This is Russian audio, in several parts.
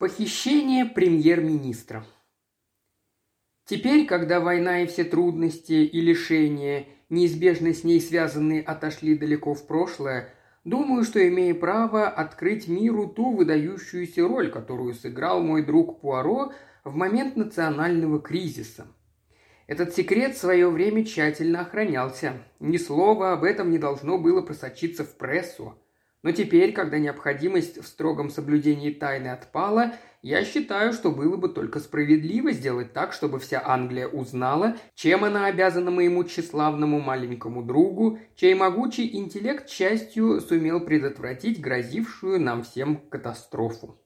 Похищение премьер-министра. Теперь, когда война и все трудности и лишения, неизбежно с ней связанные, отошли далеко в прошлое, думаю, что имею право открыть миру ту выдающуюся роль, которую сыграл мой друг Пуаро в момент национального кризиса. Этот секрет в свое время тщательно охранялся. Ни слова об этом не должно было просочиться в прессу – но теперь, когда необходимость в строгом соблюдении тайны отпала, я считаю, что было бы только справедливо сделать так, чтобы вся Англия узнала, чем она обязана моему тщеславному маленькому другу, чей могучий интеллект частью сумел предотвратить грозившую нам всем катастрофу.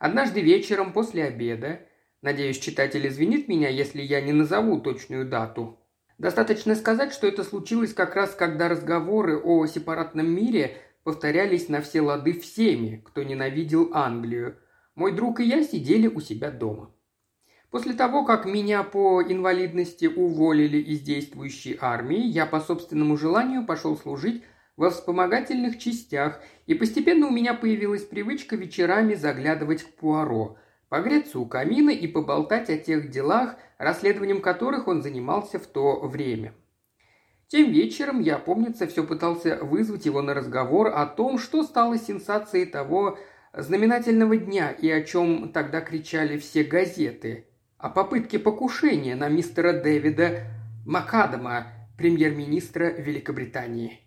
Однажды вечером после обеда, надеюсь, читатель извинит меня, если я не назову точную дату, Достаточно сказать, что это случилось как раз, когда разговоры о сепаратном мире повторялись на все лады всеми, кто ненавидел Англию. Мой друг и я сидели у себя дома. После того, как меня по инвалидности уволили из действующей армии, я по собственному желанию пошел служить во вспомогательных частях, и постепенно у меня появилась привычка вечерами заглядывать к Пуаро, погреться у камина и поболтать о тех делах, расследованием которых он занимался в то время. Тем вечером я, помнится, все пытался вызвать его на разговор о том, что стало сенсацией того знаменательного дня и о чем тогда кричали все газеты. О попытке покушения на мистера Дэвида Макадама, премьер-министра Великобритании.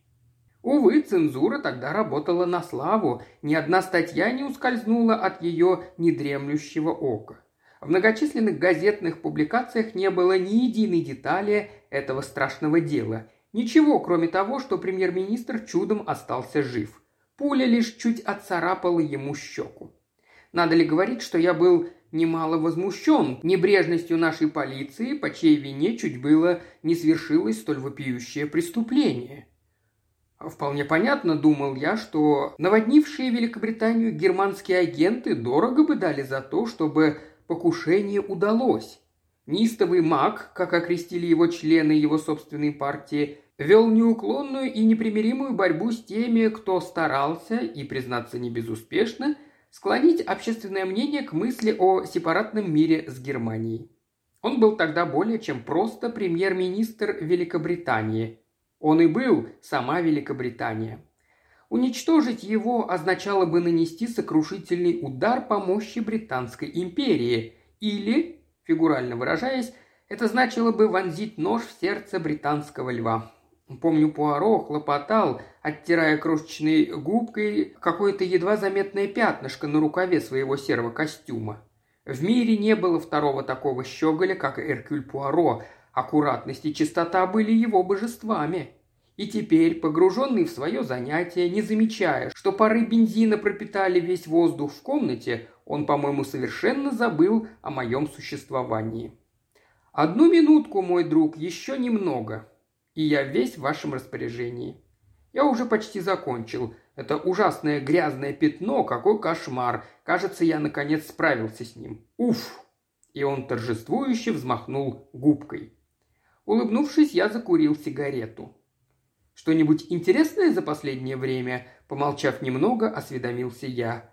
Увы, цензура тогда работала на славу, ни одна статья не ускользнула от ее недремлющего ока. В многочисленных газетных публикациях не было ни единой детали этого страшного дела. Ничего, кроме того, что премьер-министр чудом остался жив. Пуля лишь чуть отцарапала ему щеку. Надо ли говорить, что я был немало возмущен небрежностью нашей полиции, по чьей вине чуть было не свершилось столь вопиющее преступление. Вполне понятно, думал я, что наводнившие Великобританию германские агенты дорого бы дали за то, чтобы покушение удалось. Нистовый маг, как окрестили его члены его собственной партии, вел неуклонную и непримиримую борьбу с теми, кто старался, и, признаться, не безуспешно, склонить общественное мнение к мысли о сепаратном мире с Германией. Он был тогда более чем просто премьер-министр Великобритании. Он и был сама Великобритания. Уничтожить его означало бы нанести сокрушительный удар по мощи Британской империи или, фигурально выражаясь, это значило бы вонзить нож в сердце британского льва. Помню, Пуаро хлопотал, оттирая крошечной губкой какое-то едва заметное пятнышко на рукаве своего серого костюма. В мире не было второго такого щеголя, как Эркюль Пуаро. Аккуратность и чистота были его божествами. И теперь, погруженный в свое занятие, не замечая, что пары бензина пропитали весь воздух в комнате, он, по-моему, совершенно забыл о моем существовании. «Одну минутку, мой друг, еще немного», и я весь в вашем распоряжении. Я уже почти закончил. Это ужасное грязное пятно, какой кошмар. Кажется, я наконец справился с ним. Уф!» И он торжествующе взмахнул губкой. Улыбнувшись, я закурил сигарету. «Что-нибудь интересное за последнее время?» Помолчав немного, осведомился я.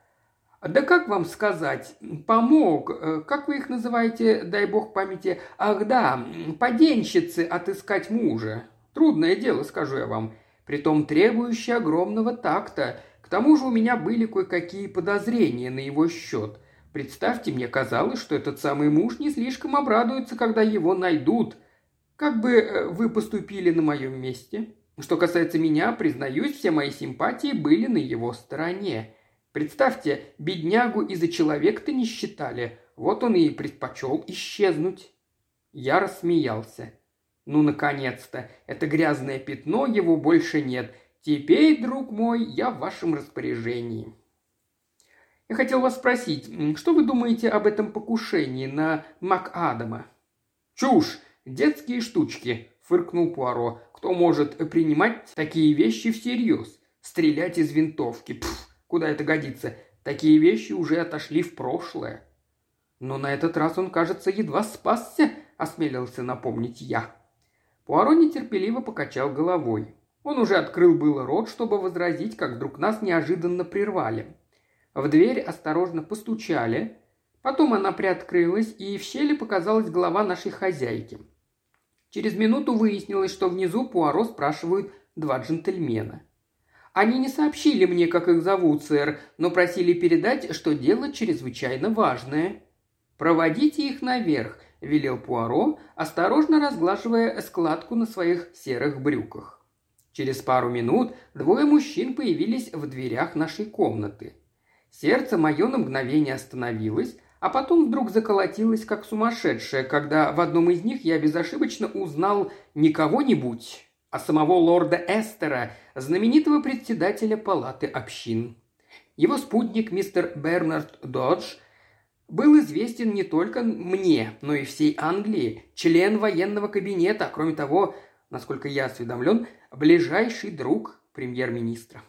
«Да как вам сказать? Помог. Как вы их называете, дай бог памяти? Ах да, поденщицы отыскать мужа. Трудное дело, скажу я вам. Притом требующее огромного такта. К тому же у меня были кое-какие подозрения на его счет. Представьте, мне казалось, что этот самый муж не слишком обрадуется, когда его найдут. Как бы э, вы поступили на моем месте? Что касается меня, признаюсь, все мои симпатии были на его стороне. Представьте, беднягу из-за человека-то не считали. Вот он и предпочел исчезнуть. Я рассмеялся. Ну, наконец-то, это грязное пятно, его больше нет. Теперь, друг мой, я в вашем распоряжении. Я хотел вас спросить, что вы думаете об этом покушении на МакАдама? Чушь! Детские штучки, фыркнул Пуаро. Кто может принимать такие вещи всерьез? Стрелять из винтовки. Пф, Куда это годится? Такие вещи уже отошли в прошлое. Но на этот раз он, кажется, едва спасся, осмелился напомнить я. Пуаро нетерпеливо покачал головой. Он уже открыл было рот, чтобы возразить, как вдруг нас неожиданно прервали. В дверь осторожно постучали, потом она приоткрылась, и в щели показалась голова нашей хозяйки. Через минуту выяснилось, что внизу Пуаро спрашивают два джентльмена. Они не сообщили мне, как их зовут, сэр, но просили передать, что дело чрезвычайно важное. «Проводите их наверх», – велел Пуаро, осторожно разглаживая складку на своих серых брюках. Через пару минут двое мужчин появились в дверях нашей комнаты. Сердце мое на мгновение остановилось, а потом вдруг заколотилось, как сумасшедшее, когда в одном из них я безошибочно узнал не кого-нибудь, а самого лорда Эстера, знаменитого председателя палаты общин. Его спутник мистер Бернард Додж был известен не только мне, но и всей Англии, член военного кабинета, а кроме того, насколько я осведомлен, ближайший друг премьер-министра.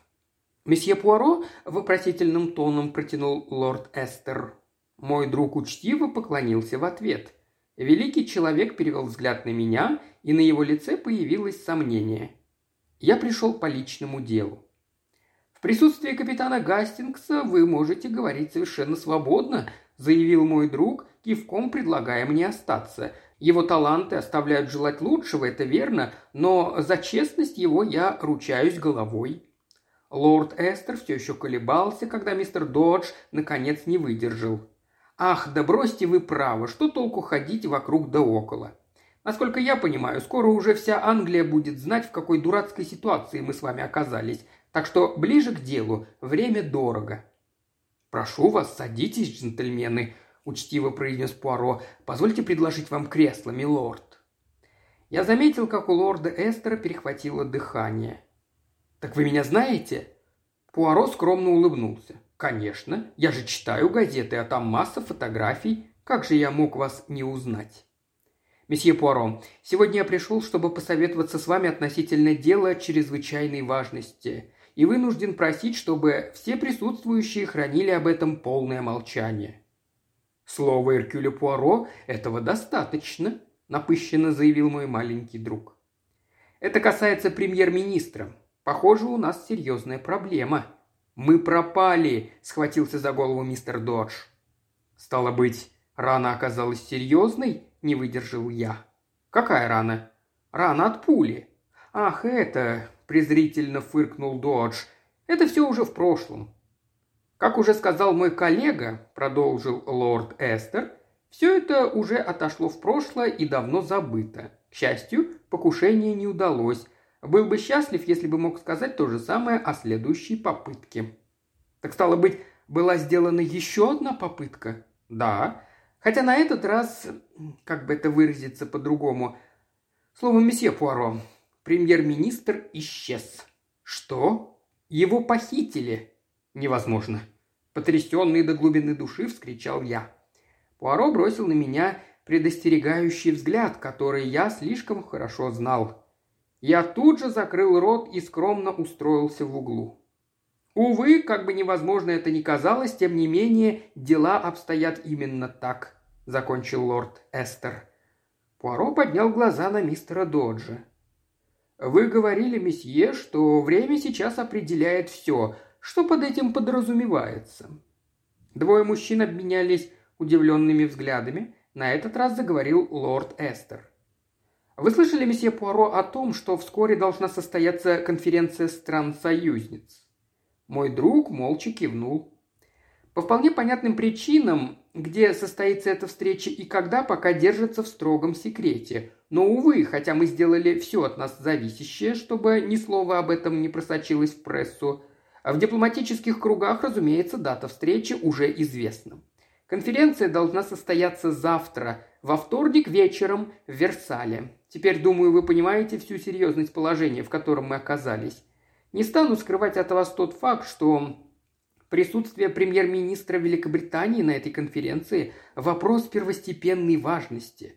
«Месье Пуаро?» – вопросительным тоном протянул лорд Эстер. Мой друг учтиво поклонился в ответ. Великий человек перевел взгляд на меня, и на его лице появилось сомнение. Я пришел по личному делу. В присутствии капитана Гастингса вы можете говорить совершенно свободно, заявил мой друг, кивком предлагая мне остаться. Его таланты оставляют желать лучшего, это верно, но за честность его я ручаюсь головой. Лорд Эстер все еще колебался, когда мистер Додж наконец не выдержал. «Ах, да бросьте вы право, что толку ходить вокруг да около? Насколько я понимаю, скоро уже вся Англия будет знать, в какой дурацкой ситуации мы с вами оказались, так что ближе к делу, время дорого». «Прошу вас, садитесь, джентльмены», – учтиво произнес Пуаро. «Позвольте предложить вам кресло, милорд». Я заметил, как у лорда Эстера перехватило дыхание – «Так вы меня знаете?» Пуаро скромно улыбнулся. «Конечно. Я же читаю газеты, а там масса фотографий. Как же я мог вас не узнать?» «Месье Пуаро, сегодня я пришел, чтобы посоветоваться с вами относительно дела чрезвычайной важности, и вынужден просить, чтобы все присутствующие хранили об этом полное молчание». «Слово Эркюля Пуаро этого достаточно», – напыщенно заявил мой маленький друг. «Это касается премьер-министра. Похоже, у нас серьезная проблема. Мы пропали, схватился за голову мистер Додж. Стало быть, рана оказалась серьезной, не выдержал я. Какая рана? Рана от пули. Ах, это, презрительно фыркнул Додж. Это все уже в прошлом. Как уже сказал мой коллега, продолжил лорд Эстер, все это уже отошло в прошлое и давно забыто. К счастью, покушение не удалось, был бы счастлив, если бы мог сказать то же самое о следующей попытке. Так стало быть, была сделана еще одна попытка? Да. Хотя на этот раз, как бы это выразиться по-другому, словом, месье Пуаро, премьер-министр исчез. Что? Его похитили? Невозможно. Потрясенный до глубины души вскричал я. Пуаро бросил на меня предостерегающий взгляд, который я слишком хорошо знал. Я тут же закрыл рот и скромно устроился в углу. Увы, как бы невозможно это ни казалось, тем не менее дела обстоят именно так, закончил лорд Эстер. Пуаро поднял глаза на мистера Доджа. «Вы говорили, месье, что время сейчас определяет все. Что под этим подразумевается?» Двое мужчин обменялись удивленными взглядами. На этот раз заговорил лорд Эстер. Вы слышали, месье Пуаро, о том, что вскоре должна состояться конференция стран-союзниц? Мой друг молча кивнул. По вполне понятным причинам, где состоится эта встреча и когда, пока держится в строгом секрете. Но, увы, хотя мы сделали все от нас зависящее, чтобы ни слова об этом не просочилось в прессу, в дипломатических кругах, разумеется, дата встречи уже известна. Конференция должна состояться завтра, во вторник вечером в Версале. Теперь, думаю, вы понимаете всю серьезность положения, в котором мы оказались. Не стану скрывать от вас тот факт, что присутствие премьер-министра Великобритании на этой конференции – вопрос первостепенной важности.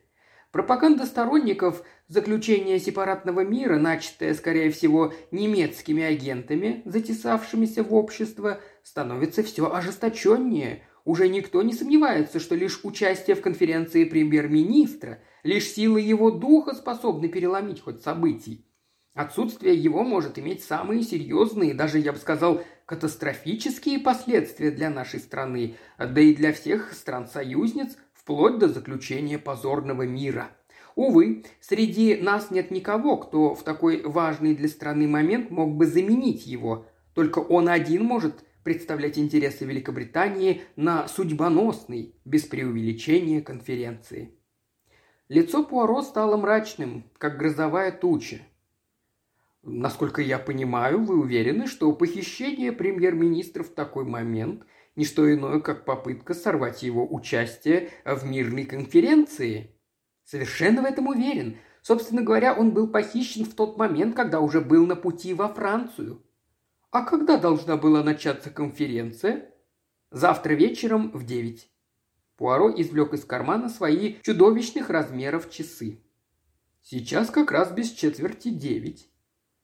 Пропаганда сторонников заключения сепаратного мира, начатая, скорее всего, немецкими агентами, затесавшимися в общество, становится все ожесточеннее – уже никто не сомневается, что лишь участие в конференции премьер-министра, лишь сила его духа способны переломить хоть событий. Отсутствие его может иметь самые серьезные, даже, я бы сказал, катастрофические последствия для нашей страны, да и для всех стран-союзниц, вплоть до заключения позорного мира. Увы, среди нас нет никого, кто в такой важный для страны момент мог бы заменить его. Только он один может представлять интересы Великобритании на судьбоносной, без преувеличения, конференции. Лицо Пуаро стало мрачным, как грозовая туча. Насколько я понимаю, вы уверены, что похищение премьер-министра в такой момент – не что иное, как попытка сорвать его участие в мирной конференции? Совершенно в этом уверен. Собственно говоря, он был похищен в тот момент, когда уже был на пути во Францию. А когда должна была начаться конференция? Завтра вечером в девять. Пуаро извлек из кармана свои чудовищных размеров часы. Сейчас как раз без четверти девять.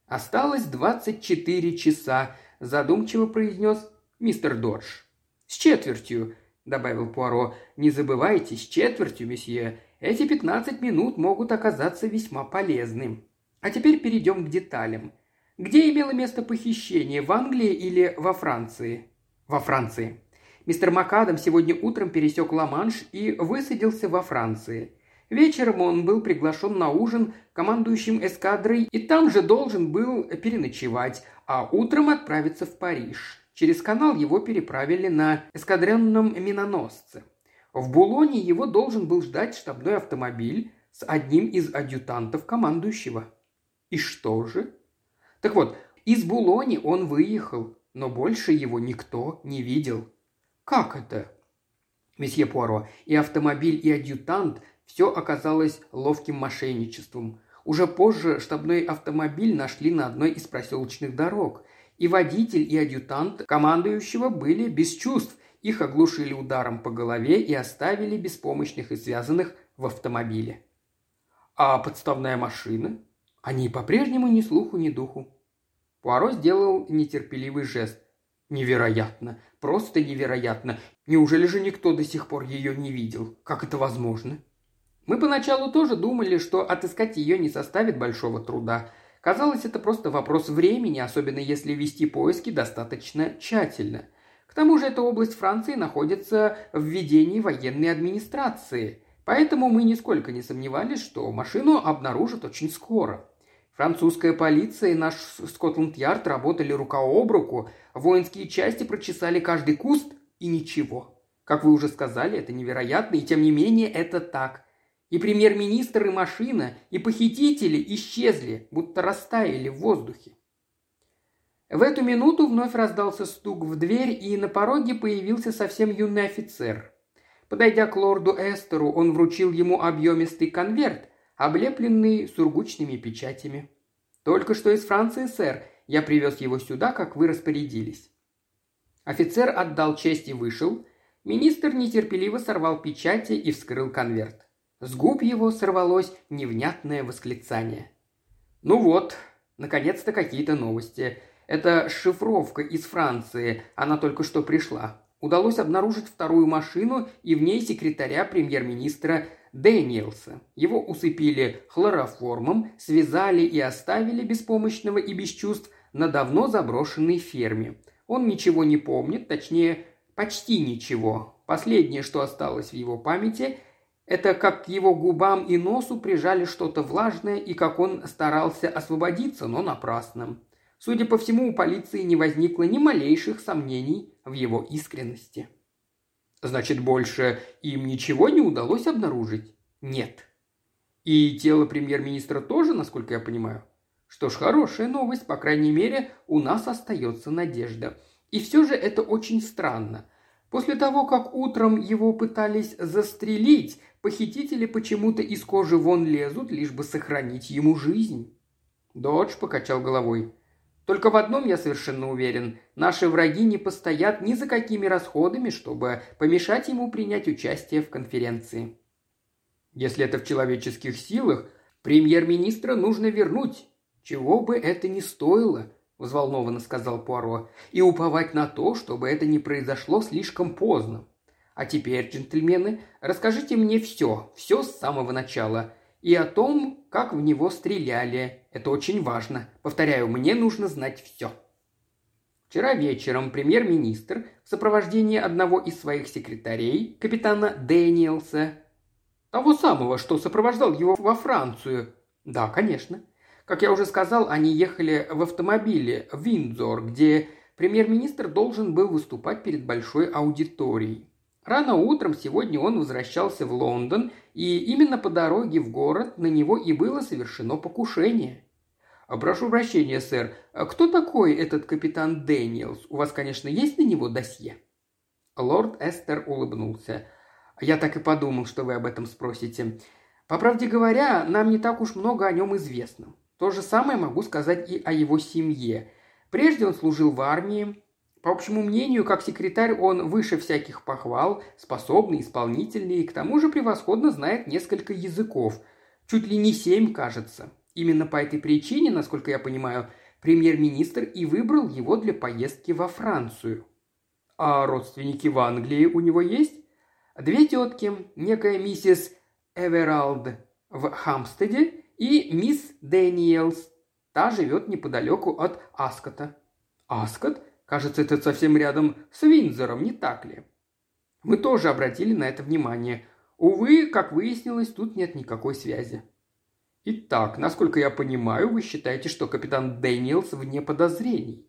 Осталось двадцать четыре часа, задумчиво произнес мистер Додж. С четвертью, добавил Пуаро. Не забывайте, с четвертью, месье. Эти пятнадцать минут могут оказаться весьма полезным. А теперь перейдем к деталям. Где имело место похищение, в Англии или во Франции? Во Франции. Мистер Макадам сегодня утром пересек Ла-Манш и высадился во Франции. Вечером он был приглашен на ужин командующим эскадрой и там же должен был переночевать, а утром отправиться в Париж. Через канал его переправили на эскадренном миноносце. В Булоне его должен был ждать штабной автомобиль с одним из адъютантов командующего. И что же? Так вот, из Булони он выехал, но больше его никто не видел. «Как это?» «Месье Пуаро, и автомобиль, и адъютант – все оказалось ловким мошенничеством. Уже позже штабной автомобиль нашли на одной из проселочных дорог. И водитель, и адъютант командующего были без чувств. Их оглушили ударом по голове и оставили беспомощных и связанных в автомобиле. А подставная машина? Они по-прежнему ни слуху, ни духу. Пуаро сделал нетерпеливый жест. Невероятно. Просто невероятно. Неужели же никто до сих пор ее не видел? Как это возможно? Мы поначалу тоже думали, что отыскать ее не составит большого труда. Казалось, это просто вопрос времени, особенно если вести поиски достаточно тщательно. К тому же эта область Франции находится в ведении военной администрации, поэтому мы нисколько не сомневались, что машину обнаружат очень скоро. Французская полиция и наш Скотланд-Ярд работали рука об руку, воинские части прочесали каждый куст и ничего. Как вы уже сказали, это невероятно, и тем не менее это так. И премьер-министр, и машина, и похитители исчезли, будто растаяли в воздухе. В эту минуту вновь раздался стук в дверь, и на пороге появился совсем юный офицер. Подойдя к лорду Эстеру, он вручил ему объемистый конверт, облепленный сургучными печатями. «Только что из Франции, сэр. Я привез его сюда, как вы распорядились». Офицер отдал честь и вышел. Министр нетерпеливо сорвал печати и вскрыл конверт. С губ его сорвалось невнятное восклицание. «Ну вот, наконец-то какие-то новости. Это шифровка из Франции, она только что пришла. Удалось обнаружить вторую машину и в ней секретаря премьер-министра Дэниелса. Его усыпили хлороформом, связали и оставили беспомощного и без чувств на давно заброшенной ферме. Он ничего не помнит, точнее, почти ничего. Последнее, что осталось в его памяти, это как к его губам и носу прижали что-то влажное и как он старался освободиться, но напрасно. Судя по всему, у полиции не возникло ни малейших сомнений в его искренности. Значит, больше им ничего не удалось обнаружить? Нет. И тело премьер-министра тоже, насколько я понимаю? Что ж, хорошая новость, по крайней мере, у нас остается надежда. И все же это очень странно. После того, как утром его пытались застрелить, похитители почему-то из кожи вон лезут, лишь бы сохранить ему жизнь. Додж покачал головой. Только в одном я совершенно уверен. Наши враги не постоят ни за какими расходами, чтобы помешать ему принять участие в конференции. Если это в человеческих силах, премьер-министра нужно вернуть, чего бы это ни стоило, взволнованно сказал Пуаро, и уповать на то, чтобы это не произошло слишком поздно. А теперь, джентльмены, расскажите мне все, все с самого начала и о том, как в него стреляли. Это очень важно. Повторяю, мне нужно знать все». Вчера вечером премьер-министр в сопровождении одного из своих секретарей, капитана Дэниелса, того самого, что сопровождал его во Францию. Да, конечно. Как я уже сказал, они ехали в автомобиле в Виндзор, где премьер-министр должен был выступать перед большой аудиторией. Рано утром сегодня он возвращался в Лондон, и именно по дороге в город на него и было совершено покушение. «Прошу прощения, сэр. А кто такой этот капитан Дэниелс? У вас, конечно, есть на него досье?» Лорд Эстер улыбнулся. «Я так и подумал, что вы об этом спросите. По правде говоря, нам не так уж много о нем известно. То же самое могу сказать и о его семье. Прежде он служил в армии. По общему мнению, как секретарь он выше всяких похвал, способный, исполнительный и к тому же превосходно знает несколько языков. Чуть ли не семь, кажется. Именно по этой причине, насколько я понимаю, премьер-министр и выбрал его для поездки во Францию. А родственники в Англии у него есть? Две тетки, некая миссис Эвералд в Хамстеде и мисс Дэниелс. Та живет неподалеку от Аскота. Аскот? Кажется, это совсем рядом с Виндзором, не так ли? Мы тоже обратили на это внимание. Увы, как выяснилось, тут нет никакой связи. Итак, насколько я понимаю, вы считаете, что капитан Дэниелс вне подозрений.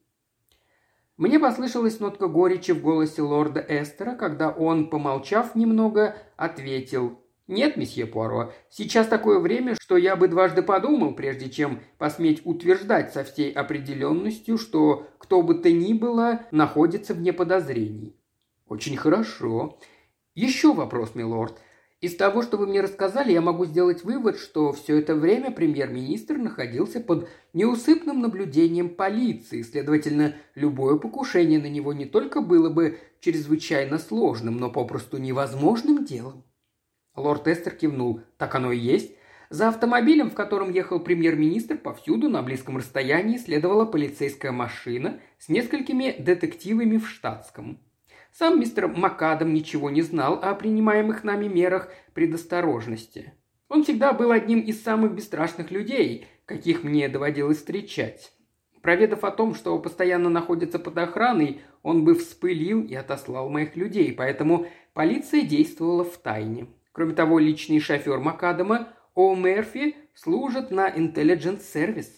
Мне послышалась нотка горечи в голосе лорда Эстера, когда он, помолчав немного, ответил «Нет, месье Пуаро, сейчас такое время, что я бы дважды подумал, прежде чем посметь утверждать со всей определенностью, что кто бы то ни было находится вне подозрений». «Очень хорошо. Еще вопрос, милорд. Из того, что вы мне рассказали, я могу сделать вывод, что все это время премьер-министр находился под неусыпным наблюдением полиции, следовательно, любое покушение на него не только было бы чрезвычайно сложным, но попросту невозможным делом. Лорд Эстер кивнул. Так оно и есть. За автомобилем, в котором ехал премьер-министр, повсюду на близком расстоянии следовала полицейская машина с несколькими детективами в штатском. Сам мистер Макадам ничего не знал о принимаемых нами мерах предосторожности. Он всегда был одним из самых бесстрашных людей, каких мне доводилось встречать. Проведав о том, что постоянно находится под охраной, он бы вспылил и отослал моих людей, поэтому полиция действовала в тайне. Кроме того, личный шофер Макадама О. Мерфи служит на Intelligence Service.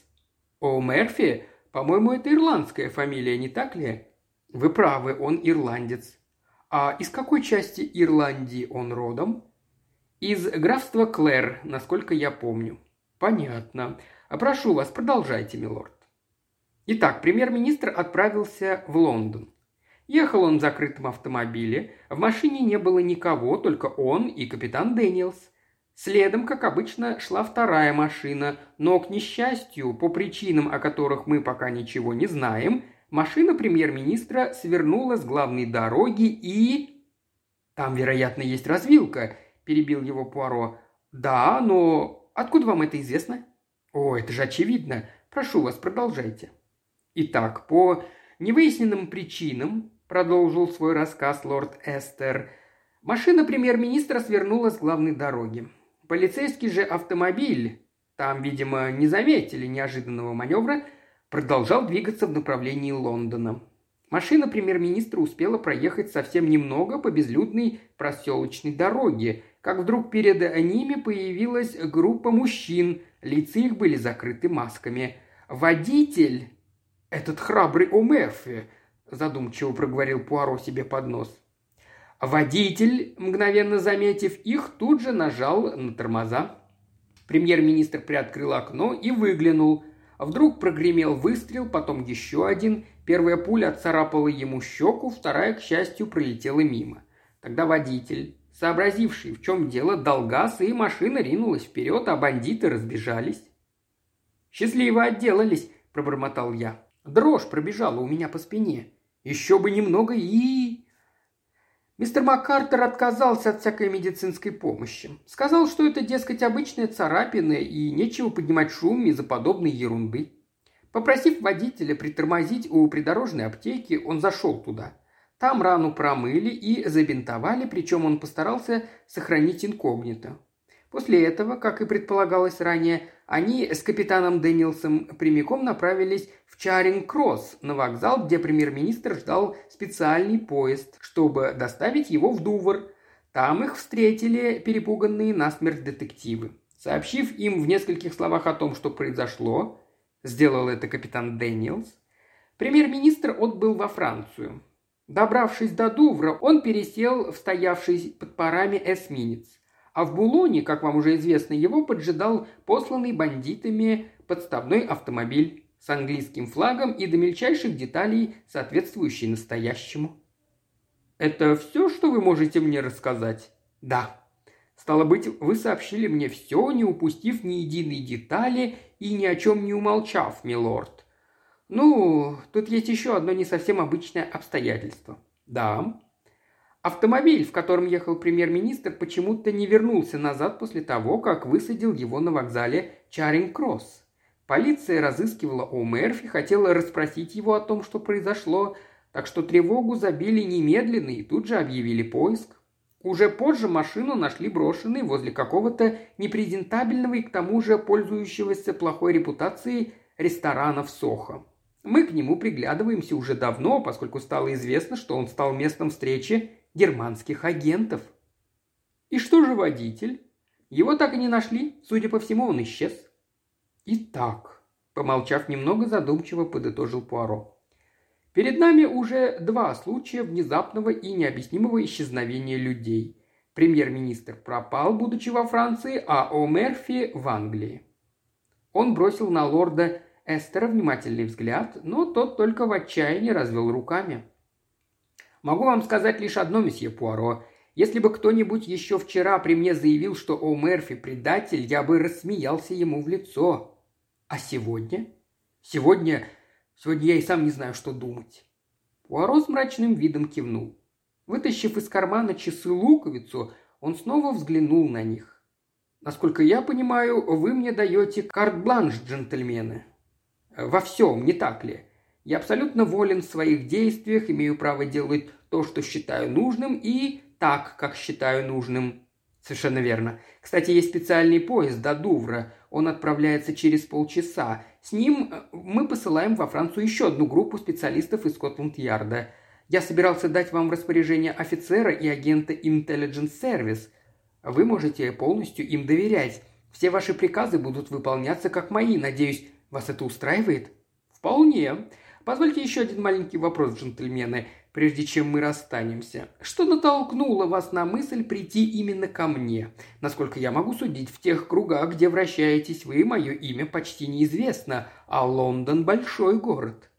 О. Мерфи, по-моему, это ирландская фамилия, не так ли? Вы правы, он ирландец. А из какой части Ирландии он родом? Из графства Клэр, насколько я помню. Понятно. Прошу вас, продолжайте, милорд. Итак, премьер-министр отправился в Лондон. Ехал он в закрытом автомобиле, в машине не было никого, только он и капитан Дэниелс. Следом, как обычно, шла вторая машина, но, к несчастью, по причинам, о которых мы пока ничего не знаем, машина премьер-министра свернула с главной дороги и... «Там, вероятно, есть развилка», – перебил его Пуаро. «Да, но откуда вам это известно?» «О, это же очевидно. Прошу вас, продолжайте». Итак, по невыясненным причинам, продолжил свой рассказ лорд Эстер, машина премьер-министра свернула с главной дороги. Полицейский же автомобиль, там, видимо, не заметили неожиданного маневра, продолжал двигаться в направлении Лондона. Машина премьер-министра успела проехать совсем немного по безлюдной проселочной дороге, как вдруг перед ними появилась группа мужчин, лица их были закрыты масками. Водитель, этот храбрый Омерфи, задумчиво проговорил Пуаро себе под нос. Водитель, мгновенно заметив их, тут же нажал на тормоза. Премьер-министр приоткрыл окно и выглянул – Вдруг прогремел выстрел, потом еще один. Первая пуля отцарапала ему щеку, вторая, к счастью, пролетела мимо. Тогда водитель, сообразивший, в чем дело, дал газ, и машина ринулась вперед, а бандиты разбежались. «Счастливо отделались», – пробормотал я. Дрожь пробежала у меня по спине. Еще бы немного и... Мистер Маккартер отказался от всякой медицинской помощи. Сказал, что это, дескать, обычная царапина и нечего поднимать шум из-за подобной ерунды. Попросив водителя притормозить у придорожной аптеки, он зашел туда. Там рану промыли и забинтовали, причем он постарался сохранить инкогнито. После этого, как и предполагалось ранее, они с капитаном Дэниелсом прямиком направились в Чаринг-Кросс, на вокзал, где премьер-министр ждал специальный поезд, чтобы доставить его в Дувр. Там их встретили перепуганные насмерть детективы. Сообщив им в нескольких словах о том, что произошло, сделал это капитан Дэниелс, премьер-министр отбыл во Францию. Добравшись до Дувра, он пересел в стоявший под парами эсминец. А в Булоне, как вам уже известно, его поджидал посланный бандитами подставной автомобиль с английским флагом и до мельчайших деталей, соответствующий настоящему. «Это все, что вы можете мне рассказать?» «Да», Стало быть, вы сообщили мне все, не упустив ни единой детали и ни о чем не умолчав, милорд. Ну, тут есть еще одно не совсем обычное обстоятельство. Да. Автомобиль, в котором ехал премьер-министр, почему-то не вернулся назад после того, как высадил его на вокзале Чаринг-Кросс. Полиция разыскивала О. Мерфи, хотела расспросить его о том, что произошло, так что тревогу забили немедленно и тут же объявили поиск. Уже позже машину нашли брошенной возле какого-то непрезентабельного и к тому же пользующегося плохой репутацией ресторана в Сохо. Мы к нему приглядываемся уже давно, поскольку стало известно, что он стал местом встречи германских агентов. И что же водитель? Его так и не нашли, судя по всему, он исчез. Итак, помолчав немного, задумчиво подытожил Пуаро. Перед нами уже два случая внезапного и необъяснимого исчезновения людей. Премьер-министр пропал, будучи во Франции, а О. Мерфи в Англии. Он бросил на лорда Эстера внимательный взгляд, но тот только в отчаянии развел руками. «Могу вам сказать лишь одно, месье Пуаро. Если бы кто-нибудь еще вчера при мне заявил, что О. Мерфи предатель, я бы рассмеялся ему в лицо. А сегодня? Сегодня Сегодня я и сам не знаю, что думать». Пуаро с мрачным видом кивнул. Вытащив из кармана часы-луковицу, он снова взглянул на них. «Насколько я понимаю, вы мне даете карт-бланш, джентльмены. Во всем, не так ли? Я абсолютно волен в своих действиях, имею право делать то, что считаю нужным, и так, как считаю нужным. Совершенно верно. Кстати, есть специальный поезд до Дувра. Он отправляется через полчаса. С ним э, мы посылаем во Францию еще одну группу специалистов из Скотланд-Ярда. Я собирался дать вам в распоряжение офицера и агента Intelligence Service. Вы можете полностью им доверять. Все ваши приказы будут выполняться как мои. Надеюсь, вас это устраивает? Вполне. Позвольте еще один маленький вопрос, джентльмены прежде чем мы расстанемся. Что натолкнуло вас на мысль прийти именно ко мне? Насколько я могу судить, в тех кругах, где вращаетесь вы, мое имя почти неизвестно, а Лондон – большой город.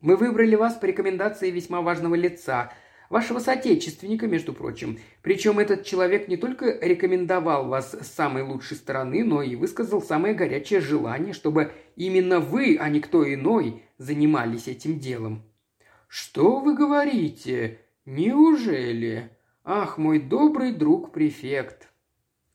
Мы выбрали вас по рекомендации весьма важного лица, вашего соотечественника, между прочим. Причем этот человек не только рекомендовал вас с самой лучшей стороны, но и высказал самое горячее желание, чтобы именно вы, а не кто иной, занимались этим делом. «Что вы говорите? Неужели? Ах, мой добрый друг-префект!»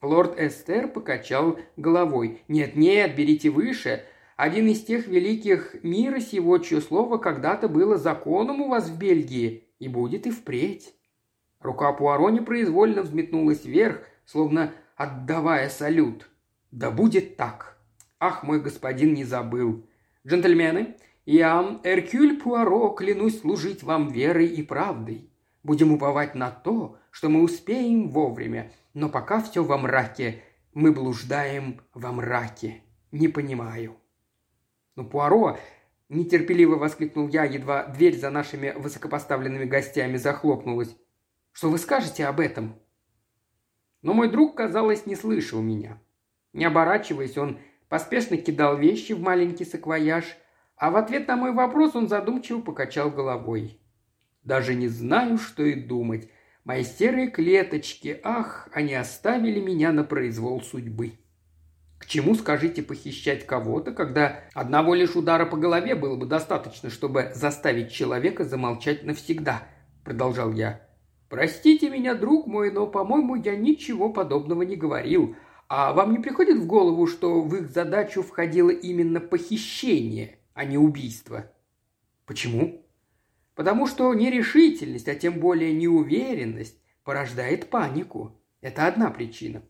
Лорд Эстер покачал головой. «Нет-нет, берите выше. Один из тех великих мира сего, чье слово когда-то было законом у вас в Бельгии, и будет и впредь». Рука Пуаро непроизвольно взметнулась вверх, словно отдавая салют. «Да будет так!» «Ах, мой господин не забыл!» «Джентльмены, я, Эркюль Пуаро, клянусь служить вам верой и правдой. Будем уповать на то, что мы успеем вовремя, но пока все во мраке. Мы блуждаем во мраке. Не понимаю». «Ну, Пуаро!» – нетерпеливо воскликнул я, едва дверь за нашими высокопоставленными гостями захлопнулась. «Что вы скажете об этом?» Но мой друг, казалось, не слышал меня. Не оборачиваясь, он поспешно кидал вещи в маленький саквояж – а в ответ на мой вопрос он задумчиво покачал головой. «Даже не знаю, что и думать. Мои серые клеточки, ах, они оставили меня на произвол судьбы». К чему, скажите, похищать кого-то, когда одного лишь удара по голове было бы достаточно, чтобы заставить человека замолчать навсегда?» – продолжал я. «Простите меня, друг мой, но, по-моему, я ничего подобного не говорил. А вам не приходит в голову, что в их задачу входило именно похищение? а не убийство. Почему? Потому что нерешительность, а тем более неуверенность порождает панику. Это одна причина.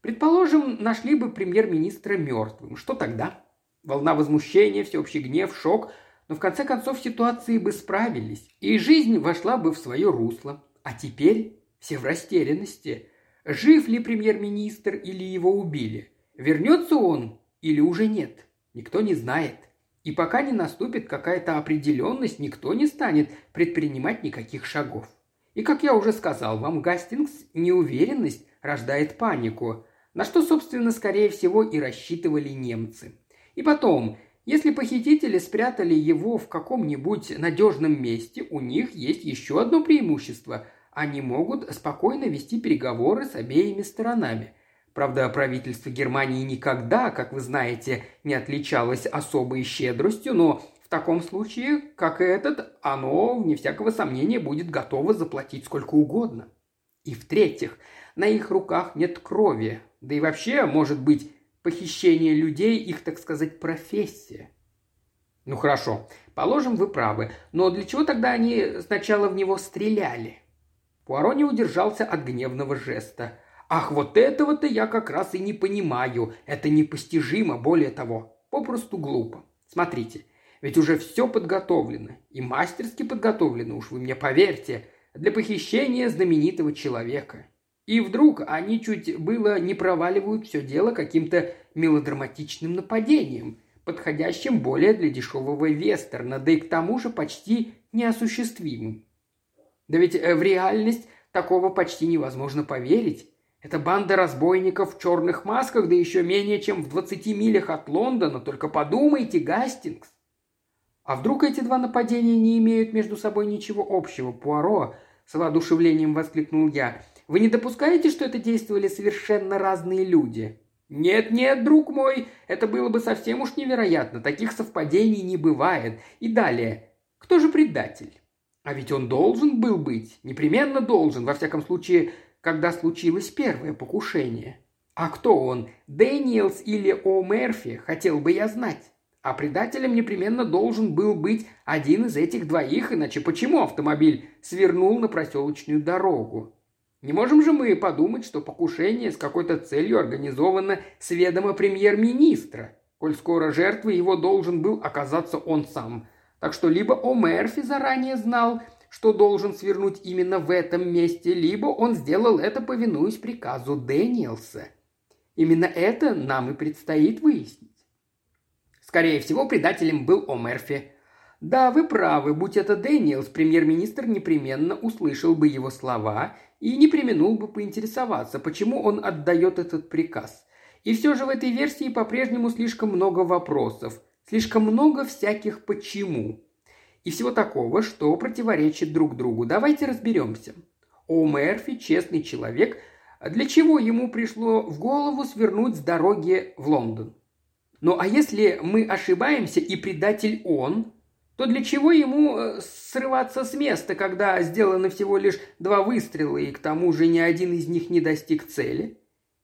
Предположим, нашли бы премьер-министра мертвым. Что тогда? Волна возмущения, всеобщий гнев, шок. Но в конце концов ситуации бы справились, и жизнь вошла бы в свое русло. А теперь все в растерянности. Жив ли премьер-министр или его убили? Вернется он или уже нет? Никто не знает. И пока не наступит какая-то определенность, никто не станет предпринимать никаких шагов. И, как я уже сказал вам, Гастингс, неуверенность рождает панику, на что, собственно, скорее всего и рассчитывали немцы. И потом, если похитители спрятали его в каком-нибудь надежном месте, у них есть еще одно преимущество – они могут спокойно вести переговоры с обеими сторонами. Правда, правительство Германии никогда, как вы знаете, не отличалось особой щедростью, но в таком случае, как этот, оно, вне всякого сомнения, будет готово заплатить сколько угодно. И в-третьих, на их руках нет крови, да и вообще, может быть, похищение людей – их, так сказать, профессия. Ну хорошо, положим, вы правы, но для чего тогда они сначала в него стреляли? Пуаро не удержался от гневного жеста. «Ах, вот этого-то я как раз и не понимаю. Это непостижимо, более того, попросту глупо. Смотрите, ведь уже все подготовлено. И мастерски подготовлено, уж вы мне поверьте, для похищения знаменитого человека. И вдруг они чуть было не проваливают все дело каким-то мелодраматичным нападением, подходящим более для дешевого вестерна, да и к тому же почти неосуществимым. Да ведь э, в реальность такого почти невозможно поверить. Это банда разбойников в черных масках, да еще менее чем в 20 милях от Лондона. Только подумайте, Гастингс. А вдруг эти два нападения не имеют между собой ничего общего? Пуаро, с воодушевлением воскликнул я. Вы не допускаете, что это действовали совершенно разные люди? «Нет-нет, друг мой, это было бы совсем уж невероятно. Таких совпадений не бывает. И далее. Кто же предатель?» А ведь он должен был быть, непременно должен, во всяком случае, когда случилось первое покушение. А кто он, Дэниелс или О. Мерфи, хотел бы я знать. А предателем непременно должен был быть один из этих двоих, иначе почему автомобиль свернул на проселочную дорогу? Не можем же мы подумать, что покушение с какой-то целью организовано с ведома премьер-министра, коль скоро жертвой его должен был оказаться он сам – так что либо О. Мерфи заранее знал, что должен свернуть именно в этом месте, либо он сделал это, повинуясь приказу Дэниелса. Именно это нам и предстоит выяснить. Скорее всего, предателем был О'Мерфи. Да, вы правы, будь это Дэниелс, премьер-министр непременно услышал бы его слова и не преминул бы поинтересоваться, почему он отдает этот приказ. И все же в этой версии по-прежнему слишком много вопросов – Слишком много всяких «почему». И всего такого, что противоречит друг другу. Давайте разберемся. О Мерфи – честный человек. Для чего ему пришло в голову свернуть с дороги в Лондон? Ну а если мы ошибаемся и предатель он, то для чего ему э, срываться с места, когда сделано всего лишь два выстрела, и к тому же ни один из них не достиг цели?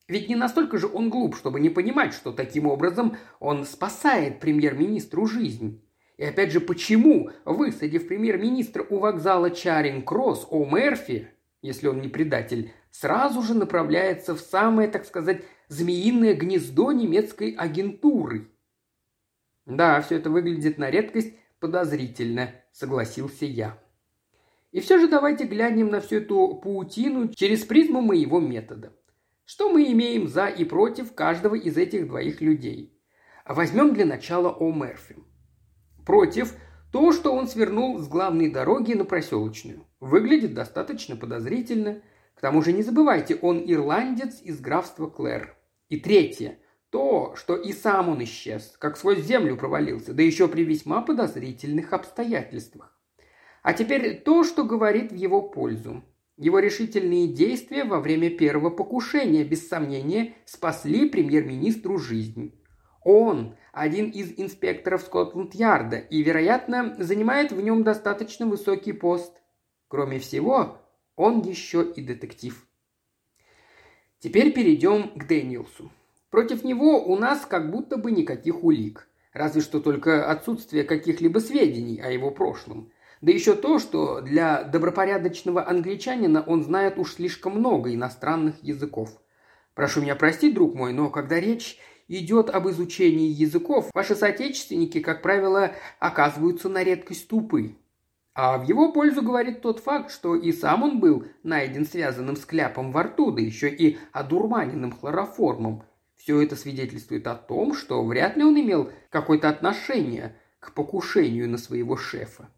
Ведь не настолько же он глуп, чтобы не понимать, что таким образом он спасает премьер-министру жизнь. И опять же, почему, высадив премьер-министра у вокзала Чаринг-Кросс, О. Мерфи, если он не предатель, сразу же направляется в самое, так сказать, змеиное гнездо немецкой агентуры? Да, все это выглядит на редкость подозрительно, согласился я. И все же давайте глянем на всю эту паутину через призму моего метода. Что мы имеем за и против каждого из этих двоих людей? Возьмем для начала О. Мерфи. Против то, что он свернул с главной дороги на проселочную. Выглядит достаточно подозрительно. К тому же не забывайте, он ирландец из графства Клэр. И третье. То, что и сам он исчез, как сквозь землю провалился, да еще при весьма подозрительных обстоятельствах. А теперь то, что говорит в его пользу. Его решительные действия во время первого покушения, без сомнения, спасли премьер-министру жизнь. Он – один из инспекторов Скотланд-Ярда и, вероятно, занимает в нем достаточно высокий пост. Кроме всего, он еще и детектив. Теперь перейдем к Дэниелсу. Против него у нас как будто бы никаких улик. Разве что только отсутствие каких-либо сведений о его прошлом. Да еще то, что для добропорядочного англичанина он знает уж слишком много иностранных языков. Прошу меня простить, друг мой, но когда речь идет об изучении языков, ваши соотечественники, как правило, оказываются на редкость тупы. А в его пользу говорит тот факт, что и сам он был найден связанным с кляпом во рту, да еще и одурманенным хлороформом. Все это свидетельствует о том, что вряд ли он имел какое-то отношение к покушению на своего шефа.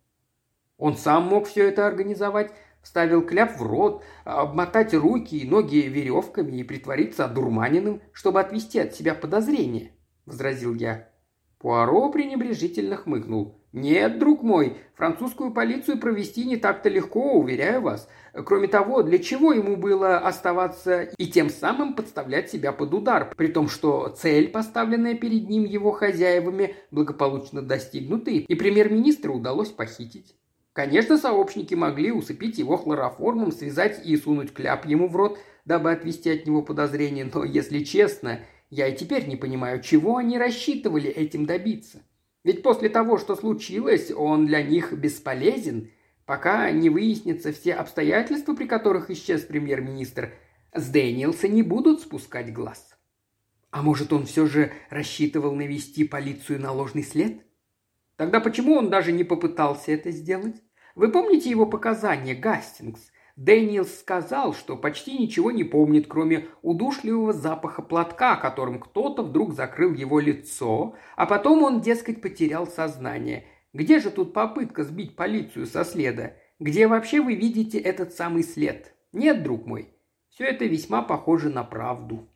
Он сам мог все это организовать, вставил кляп в рот, обмотать руки и ноги веревками и притвориться одурманенным, чтобы отвести от себя подозрения, – возразил я. Пуаро пренебрежительно хмыкнул. «Нет, друг мой, французскую полицию провести не так-то легко, уверяю вас. Кроме того, для чего ему было оставаться и тем самым подставлять себя под удар, при том, что цель, поставленная перед ним его хозяевами, благополучно достигнута, и премьер-министра удалось похитить? Конечно, сообщники могли усыпить его хлороформом, связать и сунуть кляп ему в рот, дабы отвести от него подозрения, но, если честно, я и теперь не понимаю, чего они рассчитывали этим добиться. Ведь после того, что случилось, он для них бесполезен, пока не выяснятся все обстоятельства, при которых исчез премьер-министр. С Дэниелса не будут спускать глаз. А может, он все же рассчитывал навести полицию на ложный след? Тогда почему он даже не попытался это сделать? Вы помните его показания, Гастингс? Дэниелс сказал, что почти ничего не помнит, кроме удушливого запаха платка, которым кто-то вдруг закрыл его лицо, а потом он, дескать, потерял сознание. Где же тут попытка сбить полицию со следа? Где вообще вы видите этот самый след? Нет, друг мой, все это весьма похоже на правду.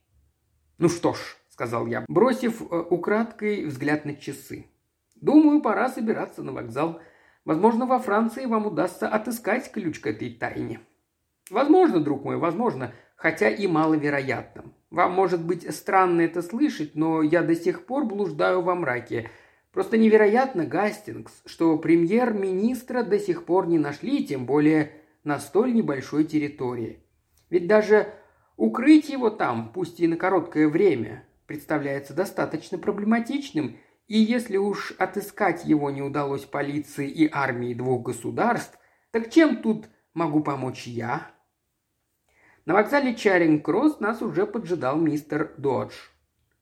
Ну что ж, сказал я, бросив э, украдкой взгляд на часы. Думаю, пора собираться на вокзал. Возможно, во Франции вам удастся отыскать ключ к этой тайне. Возможно, друг мой, возможно, хотя и маловероятно. Вам может быть странно это слышать, но я до сих пор блуждаю во мраке. Просто невероятно, Гастингс, что премьер-министра до сих пор не нашли, тем более на столь небольшой территории. Ведь даже укрыть его там, пусть и на короткое время, представляется достаточно проблематичным, и если уж отыскать его не удалось полиции и армии двух государств, так чем тут могу помочь я?» На вокзале Чаринг-Кросс нас уже поджидал мистер Додж.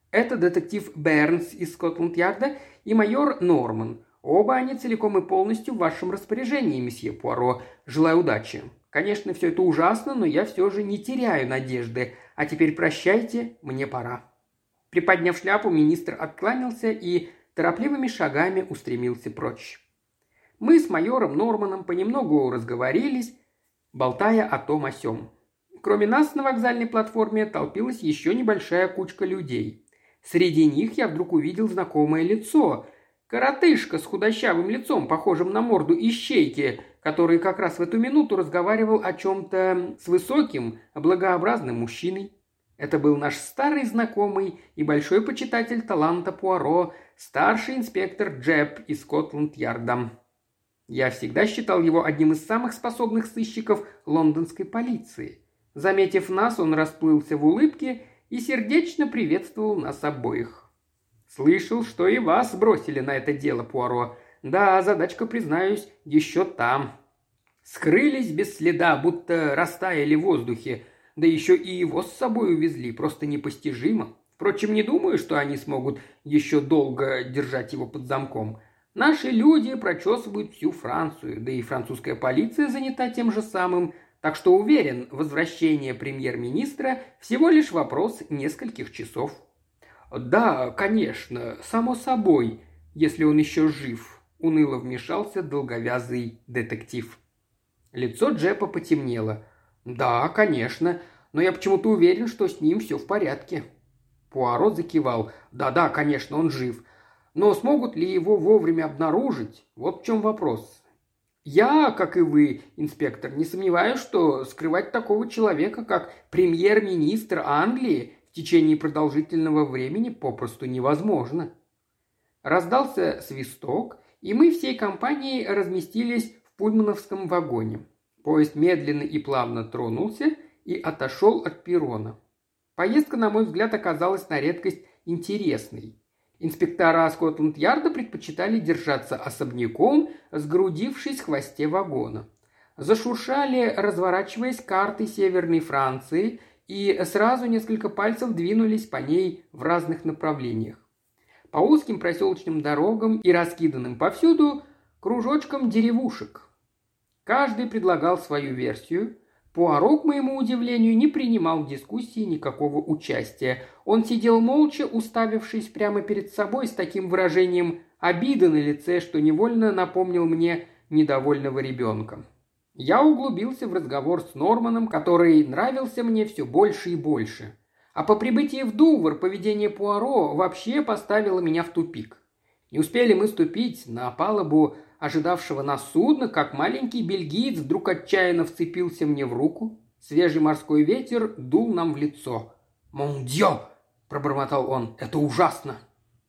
Это детектив Бернс из Скотланд-Ярда и майор Норман. Оба они целиком и полностью в вашем распоряжении, месье Пуаро. Желаю удачи. Конечно, все это ужасно, но я все же не теряю надежды. А теперь прощайте, мне пора». Приподняв шляпу, министр откланялся и торопливыми шагами устремился прочь. Мы с майором Норманом понемногу разговорились, болтая о том о сём. Кроме нас на вокзальной платформе толпилась еще небольшая кучка людей. Среди них я вдруг увидел знакомое лицо. Коротышка с худощавым лицом, похожим на морду ищейки, который как раз в эту минуту разговаривал о чем-то с высоким, благообразным мужчиной. Это был наш старый знакомый и большой почитатель таланта Пуаро, старший инспектор Джеб из Скотланд-Ярда. Я всегда считал его одним из самых способных сыщиков лондонской полиции. Заметив нас, он расплылся в улыбке и сердечно приветствовал нас обоих. «Слышал, что и вас бросили на это дело, Пуаро. Да, задачка, признаюсь, еще там. Скрылись без следа, будто растаяли в воздухе, да еще и его с собой увезли, просто непостижимо. Впрочем, не думаю, что они смогут еще долго держать его под замком. Наши люди прочесывают всю Францию, да и французская полиция занята тем же самым, так что уверен, возвращение премьер-министра всего лишь вопрос нескольких часов. «Да, конечно, само собой, если он еще жив», – уныло вмешался долговязый детектив. Лицо Джепа потемнело. «Да, конечно, но я почему-то уверен, что с ним все в порядке». Пуаро закивал. «Да-да, конечно, он жив. Но смогут ли его вовремя обнаружить? Вот в чем вопрос. Я, как и вы, инспектор, не сомневаюсь, что скрывать такого человека, как премьер-министр Англии, в течение продолжительного времени попросту невозможно. Раздался свисток, и мы всей компанией разместились в пульмановском вагоне. Поезд медленно и плавно тронулся и отошел от перрона. Поездка, на мой взгляд, оказалась на редкость интересной. Инспектора Скотланд-Ярда предпочитали держаться особняком, сгрудившись в хвосте вагона. Зашуршали, разворачиваясь карты Северной Франции, и сразу несколько пальцев двинулись по ней в разных направлениях. По узким проселочным дорогам и раскиданным повсюду кружочкам деревушек. Каждый предлагал свою версию. Пуаро, к моему удивлению, не принимал в дискуссии никакого участия. Он сидел молча, уставившись прямо перед собой с таким выражением обиды на лице, что невольно напомнил мне недовольного ребенка. Я углубился в разговор с Норманом, который нравился мне все больше и больше. А по прибытии в Дувр поведение Пуаро вообще поставило меня в тупик. Не успели мы ступить на палубу ожидавшего нас судна, как маленький бельгиец вдруг отчаянно вцепился мне в руку. Свежий морской ветер дул нам в лицо. «Мон пробормотал он. «Это ужасно!»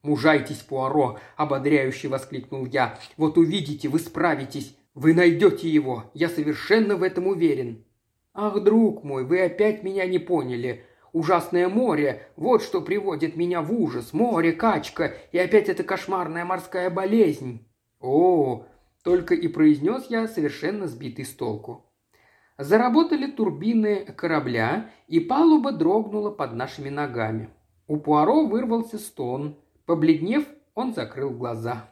«Мужайтесь, Пуаро!» – ободряюще воскликнул я. «Вот увидите, вы справитесь. Вы найдете его. Я совершенно в этом уверен». «Ах, друг мой, вы опять меня не поняли. Ужасное море – вот что приводит меня в ужас. Море, качка и опять эта кошмарная морская болезнь». «О!» – только и произнес я, совершенно сбитый с толку. Заработали турбины корабля, и палуба дрогнула под нашими ногами. У Пуаро вырвался стон. Побледнев, он закрыл глаза.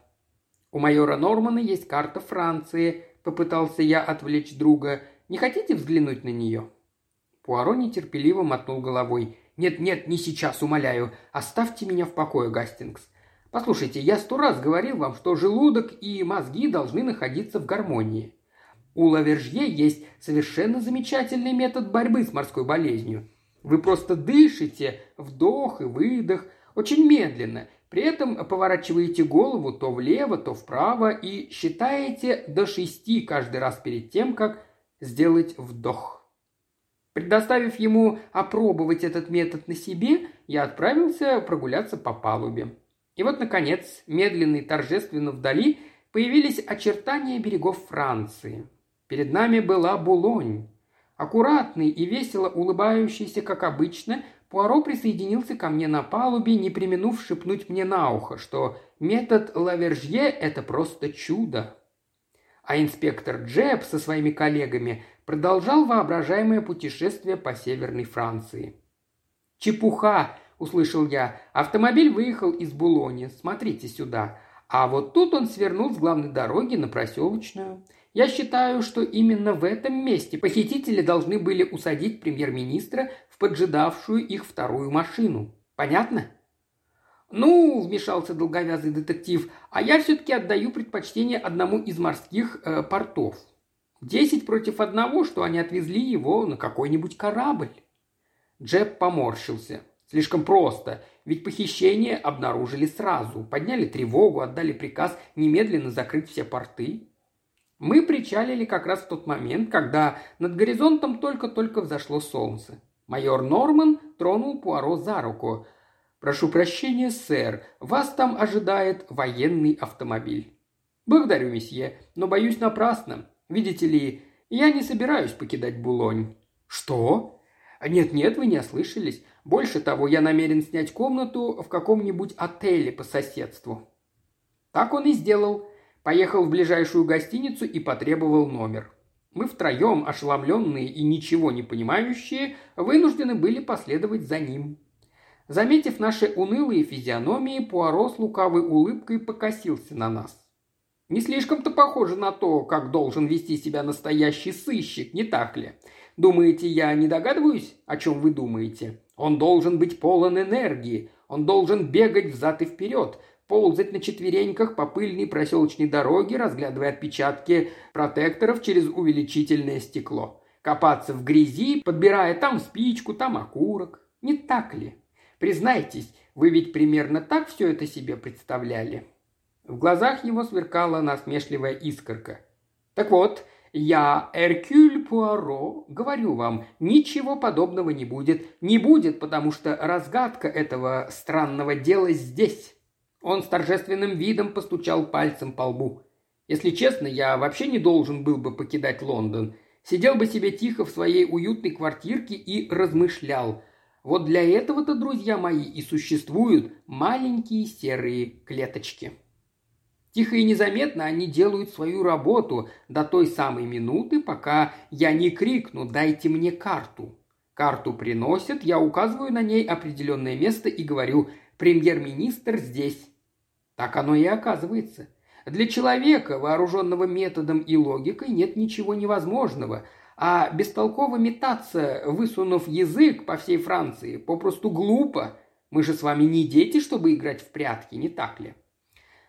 «У майора Нормана есть карта Франции», – попытался я отвлечь друга. «Не хотите взглянуть на нее?» Пуаро нетерпеливо мотнул головой. «Нет-нет, не сейчас, умоляю. Оставьте меня в покое, Гастингс. Послушайте, я сто раз говорил вам, что желудок и мозги должны находиться в гармонии. У Лавержье есть совершенно замечательный метод борьбы с морской болезнью. Вы просто дышите, вдох и выдох, очень медленно, при этом поворачиваете голову то влево, то вправо и считаете до шести каждый раз перед тем, как сделать вдох. Предоставив ему опробовать этот метод на себе, я отправился прогуляться по палубе. И вот, наконец, медленно и торжественно вдали появились очертания берегов Франции. Перед нами была Булонь. Аккуратный и весело улыбающийся, как обычно, Пуаро присоединился ко мне на палубе, не применув шепнуть мне на ухо, что метод Лавержье – это просто чудо. А инспектор Джеб со своими коллегами продолжал воображаемое путешествие по Северной Франции. «Чепуха!» услышал я. Автомобиль выехал из Булони. Смотрите сюда. А вот тут он свернул с главной дороги на проселочную. Я считаю, что именно в этом месте похитители должны были усадить премьер-министра поджидавшую их вторую машину. Понятно? «Ну», – вмешался долговязый детектив, – «а я все-таки отдаю предпочтение одному из морских э, портов. Десять против одного, что они отвезли его на какой-нибудь корабль». Джеб поморщился. Слишком просто, ведь похищение обнаружили сразу, подняли тревогу, отдали приказ немедленно закрыть все порты. Мы причалили как раз в тот момент, когда над горизонтом только-только взошло солнце. Майор Норман тронул Пуаро за руку. «Прошу прощения, сэр, вас там ожидает военный автомобиль». «Благодарю, месье, но боюсь напрасно. Видите ли, я не собираюсь покидать Булонь». «Что?» «Нет-нет, вы не ослышались. Больше того, я намерен снять комнату в каком-нибудь отеле по соседству». Так он и сделал. Поехал в ближайшую гостиницу и потребовал номер. Мы втроем, ошеломленные и ничего не понимающие, вынуждены были последовать за ним. Заметив наши унылые физиономии, Пуаро с лукавой улыбкой покосился на нас. Не слишком-то похоже на то, как должен вести себя настоящий сыщик, не так ли? Думаете, я не догадываюсь, о чем вы думаете? Он должен быть полон энергии, он должен бегать взад и вперед, ползать на четвереньках по пыльной проселочной дороге, разглядывая отпечатки протекторов через увеличительное стекло. Копаться в грязи, подбирая там спичку, там окурок. Не так ли? Признайтесь, вы ведь примерно так все это себе представляли. В глазах его сверкала насмешливая искорка. Так вот, я, Эркюль Пуаро, говорю вам, ничего подобного не будет. Не будет, потому что разгадка этого странного дела здесь. Он с торжественным видом постучал пальцем по лбу. Если честно, я вообще не должен был бы покидать Лондон. Сидел бы себе тихо в своей уютной квартирке и размышлял. Вот для этого-то, друзья мои, и существуют маленькие серые клеточки. Тихо и незаметно они делают свою работу до той самой минуты, пока я не крикну «дайте мне карту». Карту приносят, я указываю на ней определенное место и говорю «премьер-министр здесь». Так оно и оказывается. Для человека, вооруженного методом и логикой, нет ничего невозможного, а бестолково метаться, высунув язык по всей Франции, попросту глупо. Мы же с вами не дети, чтобы играть в прятки, не так ли?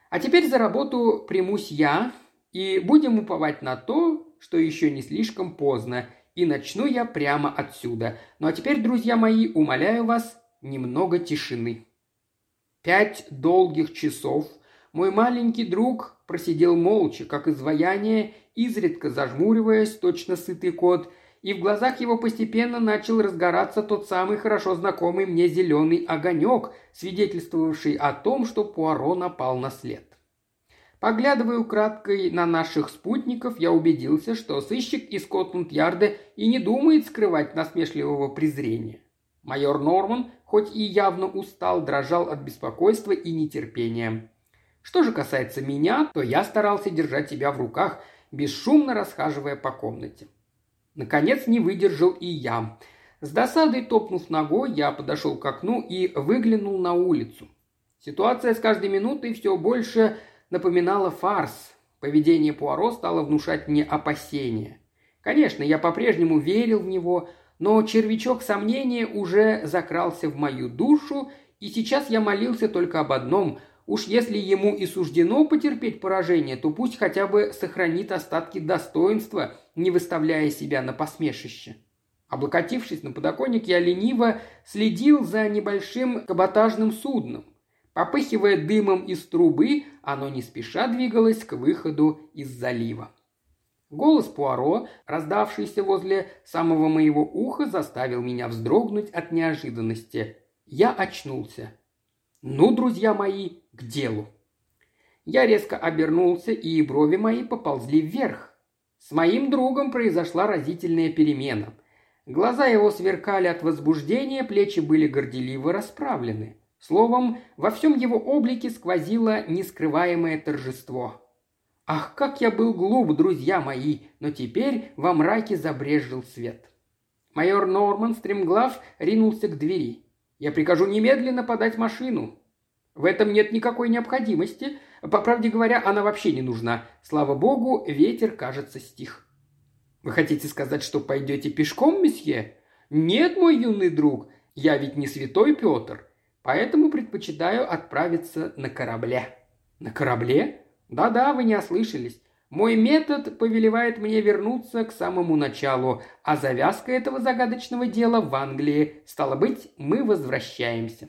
А теперь за работу примусь я, и будем уповать на то, что еще не слишком поздно, и начну я прямо отсюда. Ну а теперь, друзья мои, умоляю вас, немного тишины. Пять долгих часов мой маленький друг просидел молча, как изваяние, изредка зажмуриваясь, точно сытый кот, и в глазах его постепенно начал разгораться тот самый хорошо знакомый мне зеленый огонек, свидетельствовавший о том, что Пуаро напал на след. Поглядывая украдкой на наших спутников, я убедился, что сыщик из Скотланд-Ярда и не думает скрывать насмешливого презрения. Майор Норман, хоть и явно устал, дрожал от беспокойства и нетерпения. Что же касается меня, то я старался держать себя в руках, бесшумно расхаживая по комнате. Наконец не выдержал и я. С досадой топнув ногой, я подошел к окну и выглянул на улицу. Ситуация с каждой минутой все больше напоминало фарс. Поведение Пуаро стало внушать мне опасения. Конечно, я по-прежнему верил в него, но червячок сомнения уже закрался в мою душу, и сейчас я молился только об одном – Уж если ему и суждено потерпеть поражение, то пусть хотя бы сохранит остатки достоинства, не выставляя себя на посмешище. Облокотившись на подоконник, я лениво следил за небольшим каботажным судном. Попыхивая дымом из трубы, оно не спеша двигалось к выходу из залива. Голос Пуаро, раздавшийся возле самого моего уха, заставил меня вздрогнуть от неожиданности. Я очнулся. «Ну, друзья мои, к делу!» Я резко обернулся, и брови мои поползли вверх. С моим другом произошла разительная перемена. Глаза его сверкали от возбуждения, плечи были горделиво расправлены. Словом, во всем его облике сквозило нескрываемое торжество. Ах, как я был глуп, друзья мои, но теперь во мраке забрежил свет. Майор Норман, стремглав, ринулся к двери. «Я прикажу немедленно подать машину». «В этом нет никакой необходимости. По правде говоря, она вообще не нужна. Слава богу, ветер, кажется, стих». «Вы хотите сказать, что пойдете пешком, месье?» «Нет, мой юный друг, я ведь не святой Петр. Поэтому предпочитаю отправиться на корабле». «На корабле?» «Да-да, вы не ослышались. Мой метод повелевает мне вернуться к самому началу, а завязка этого загадочного дела в Англии. Стало быть, мы возвращаемся».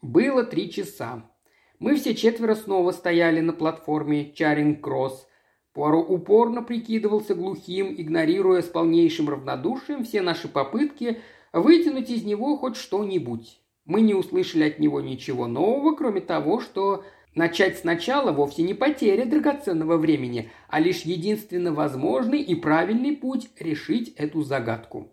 Было три часа. Мы все четверо снова стояли на платформе Чаринг-Кросс. Пуаро упорно прикидывался глухим, игнорируя с полнейшим равнодушием все наши попытки вытянуть из него хоть что-нибудь. Мы не услышали от него ничего нового, кроме того, что начать сначала вовсе не потеря драгоценного времени, а лишь единственно возможный и правильный путь решить эту загадку.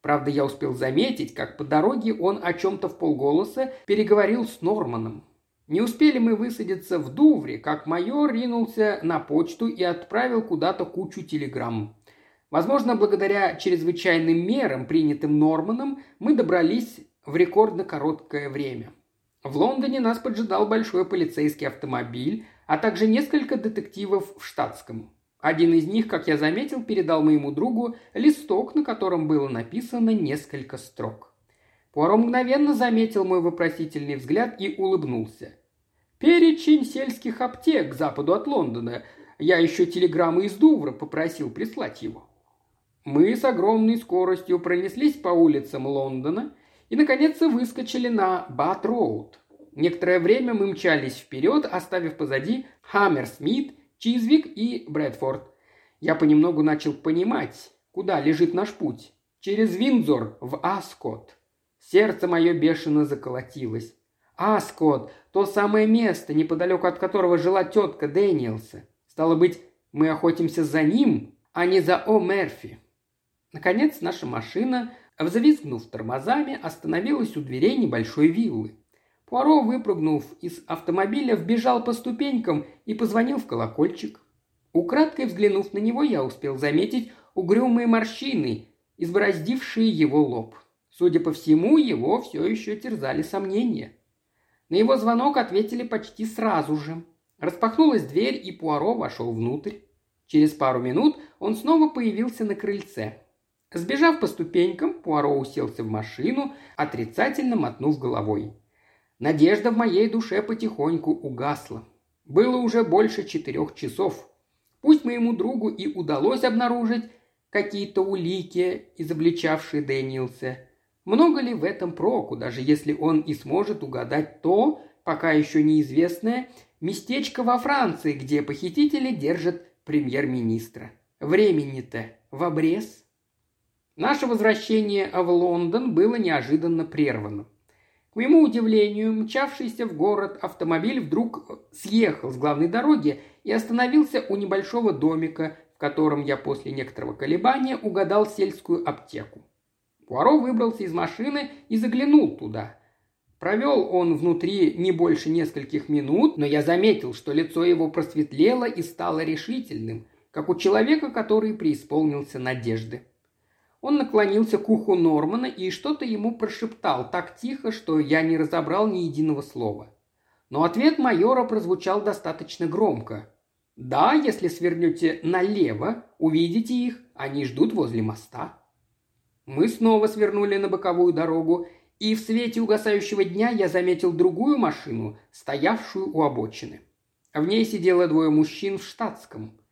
Правда, я успел заметить, как по дороге он о чем-то в полголоса переговорил с Норманом. Не успели мы высадиться в Дувре, как майор ринулся на почту и отправил куда-то кучу телеграмм. Возможно, благодаря чрезвычайным мерам, принятым Норманом, мы добрались в рекордно короткое время. В Лондоне нас поджидал большой полицейский автомобиль, а также несколько детективов в штатском. Один из них, как я заметил, передал моему другу листок, на котором было написано несколько строк. Пуаро мгновенно заметил мой вопросительный взгляд и улыбнулся. «Перечень сельских аптек к западу от Лондона. Я еще телеграммы из Дувра попросил прислать его». Мы с огромной скоростью пронеслись по улицам Лондона и, наконец, выскочили на Бат-Роуд. Некоторое время мы мчались вперед, оставив позади Хаммерсмит, Чизвик и Брэдфорд. Я понемногу начал понимать, куда лежит наш путь. Через Виндзор в Аскот. Сердце мое бешено заколотилось. Аскот – то самое место, неподалеку от которого жила тетка Дэниелса. Стало быть, мы охотимся за ним, а не за О. Мерфи. Наконец наша машина, взвизгнув тормозами, остановилась у дверей небольшой виллы. Пуаро, выпрыгнув из автомобиля, вбежал по ступенькам и позвонил в колокольчик. Украдкой взглянув на него, я успел заметить угрюмые морщины, избороздившие его лоб. Судя по всему, его все еще терзали сомнения. На его звонок ответили почти сразу же. Распахнулась дверь, и Пуаро вошел внутрь. Через пару минут он снова появился на крыльце. Сбежав по ступенькам, Пуаро уселся в машину, отрицательно мотнув головой. Надежда в моей душе потихоньку угасла. Было уже больше четырех часов. Пусть моему другу и удалось обнаружить какие-то улики, изобличавшие Дэниелса. Много ли в этом проку, даже если он и сможет угадать то, пока еще неизвестное, местечко во Франции, где похитители держат премьер-министра. Времени-то в обрез. Наше возвращение в Лондон было неожиданно прервано. К моему удивлению, мчавшийся в город автомобиль вдруг съехал с главной дороги и остановился у небольшого домика, в котором я после некоторого колебания угадал сельскую аптеку. Пуаро выбрался из машины и заглянул туда. Провел он внутри не больше нескольких минут, но я заметил, что лицо его просветлело и стало решительным, как у человека, который преисполнился надежды. Он наклонился к уху Нормана и что-то ему прошептал так тихо, что я не разобрал ни единого слова. Но ответ майора прозвучал достаточно громко. «Да, если свернете налево, увидите их, они ждут возле моста». Мы снова свернули на боковую дорогу, и в свете угасающего дня я заметил другую машину, стоявшую у обочины. В ней сидело двое мужчин в штатском –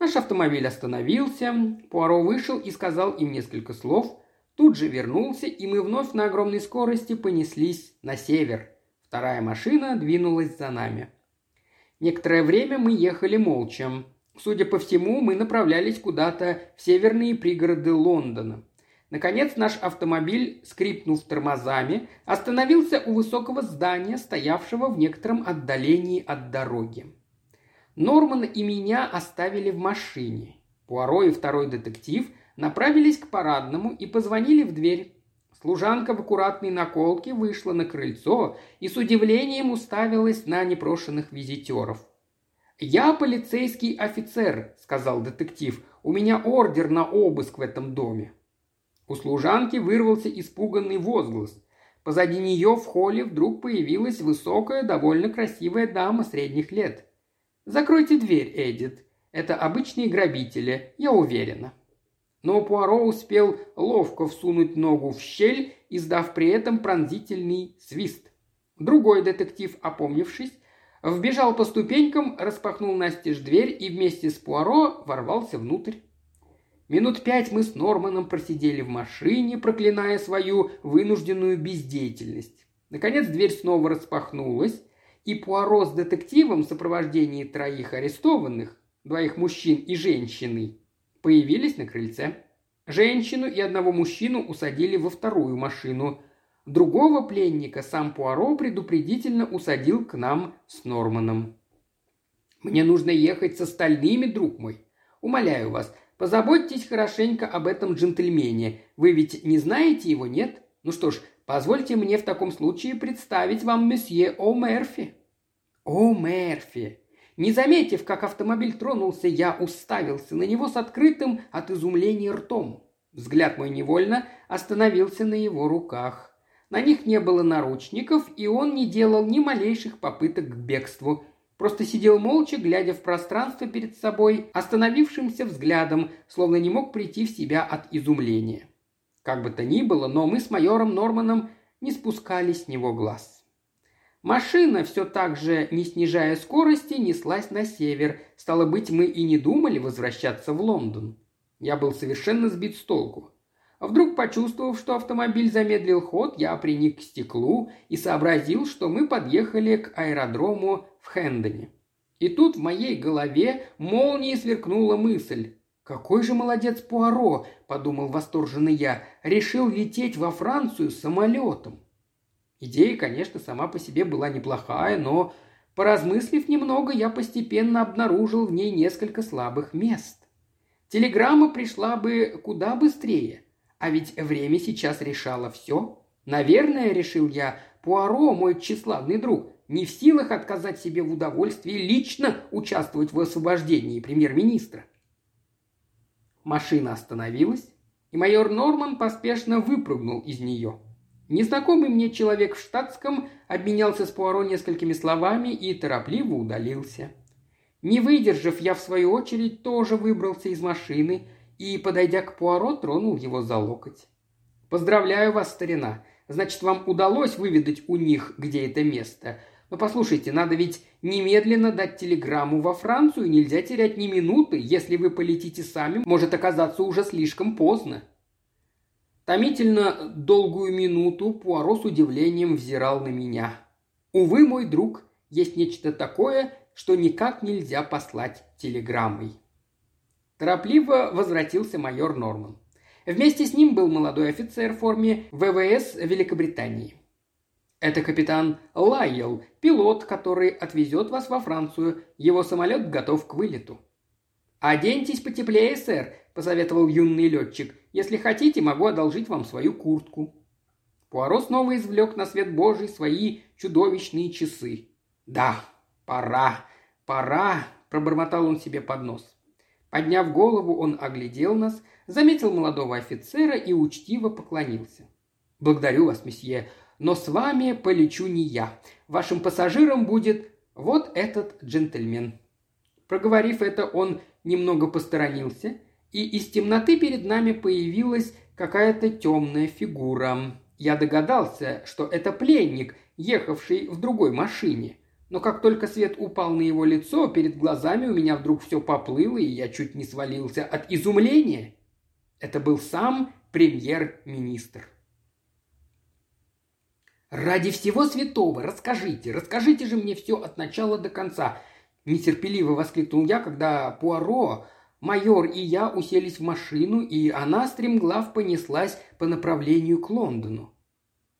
Наш автомобиль остановился, Пуаро вышел и сказал им несколько слов, тут же вернулся, и мы вновь на огромной скорости понеслись на север. Вторая машина двинулась за нами. Некоторое время мы ехали молча. Судя по всему, мы направлялись куда-то в северные пригороды Лондона. Наконец наш автомобиль, скрипнув тормозами, остановился у высокого здания, стоявшего в некотором отдалении от дороги. Нормана и меня оставили в машине. Пуаро и второй детектив направились к парадному и позвонили в дверь. Служанка в аккуратной наколке вышла на крыльцо и с удивлением уставилась на непрошенных визитеров. «Я полицейский офицер», — сказал детектив. «У меня ордер на обыск в этом доме». У служанки вырвался испуганный возглас. Позади нее в холле вдруг появилась высокая, довольно красивая дама средних лет. «Закройте дверь, Эдит. Это обычные грабители, я уверена». Но Пуаро успел ловко всунуть ногу в щель, издав при этом пронзительный свист. Другой детектив, опомнившись, вбежал по ступенькам, распахнул настежь дверь и вместе с Пуаро ворвался внутрь. Минут пять мы с Норманом просидели в машине, проклиная свою вынужденную бездеятельность. Наконец дверь снова распахнулась, и Пуаро с детективом в сопровождении троих арестованных, двоих мужчин и женщины, появились на крыльце. Женщину и одного мужчину усадили во вторую машину. Другого пленника сам Пуаро предупредительно усадил к нам с Норманом. «Мне нужно ехать с остальными, друг мой. Умоляю вас, позаботьтесь хорошенько об этом джентльмене. Вы ведь не знаете его, нет? Ну что ж, позвольте мне в таком случае представить вам месье О'Мерфи». «О, Мерфи!» Не заметив, как автомобиль тронулся, я уставился на него с открытым от изумления ртом. Взгляд мой невольно остановился на его руках. На них не было наручников, и он не делал ни малейших попыток к бегству. Просто сидел молча, глядя в пространство перед собой, остановившимся взглядом, словно не мог прийти в себя от изумления. Как бы то ни было, но мы с майором Норманом не спускали с него глаз. Машина, все так же не снижая скорости, неслась на север. Стало быть, мы и не думали возвращаться в Лондон. Я был совершенно сбит с толку. Вдруг, почувствовав, что автомобиль замедлил ход, я приник к стеклу и сообразил, что мы подъехали к аэродрому в Хендоне. И тут в моей голове молнией сверкнула мысль. «Какой же молодец Пуаро!» – подумал восторженный я. «Решил лететь во Францию самолетом!» Идея, конечно, сама по себе была неплохая, но, поразмыслив немного, я постепенно обнаружил в ней несколько слабых мест. Телеграмма пришла бы куда быстрее, а ведь время сейчас решало все. Наверное, решил я, Пуаро, мой тщеславный друг, не в силах отказать себе в удовольствии лично участвовать в освобождении премьер-министра. Машина остановилась. и майор Норман поспешно выпрыгнул из нее. Незнакомый мне человек в штатском обменялся с Пуаро несколькими словами и торопливо удалился. Не выдержав, я в свою очередь тоже выбрался из машины и, подойдя к Пуаро, тронул его за локоть. «Поздравляю вас, старина. Значит, вам удалось выведать у них, где это место. Но послушайте, надо ведь немедленно дать телеграмму во Францию, нельзя терять ни минуты. Если вы полетите сами, может оказаться уже слишком поздно. Томительно долгую минуту Пуаро с удивлением взирал на меня. Увы, мой друг, есть нечто такое, что никак нельзя послать телеграммой. Торопливо возвратился майор Норман. Вместе с ним был молодой офицер в форме ВВС Великобритании. Это капитан Лайел, пилот, который отвезет вас во Францию. Его самолет готов к вылету. «Оденьтесь потеплее, сэр», – посоветовал юный летчик. «Если хотите, могу одолжить вам свою куртку». Пуаро снова извлек на свет Божий свои чудовищные часы. «Да, пора, пора», – пробормотал он себе под нос. Подняв голову, он оглядел нас, заметил молодого офицера и учтиво поклонился. «Благодарю вас, месье но с вами полечу не я. Вашим пассажиром будет вот этот джентльмен». Проговорив это, он немного посторонился, и из темноты перед нами появилась какая-то темная фигура. Я догадался, что это пленник, ехавший в другой машине. Но как только свет упал на его лицо, перед глазами у меня вдруг все поплыло, и я чуть не свалился от изумления. Это был сам премьер-министр. «Ради всего святого, расскажите, расскажите же мне все от начала до конца!» Нетерпеливо воскликнул я, когда Пуаро, майор и я уселись в машину, и она стремглав понеслась по направлению к Лондону.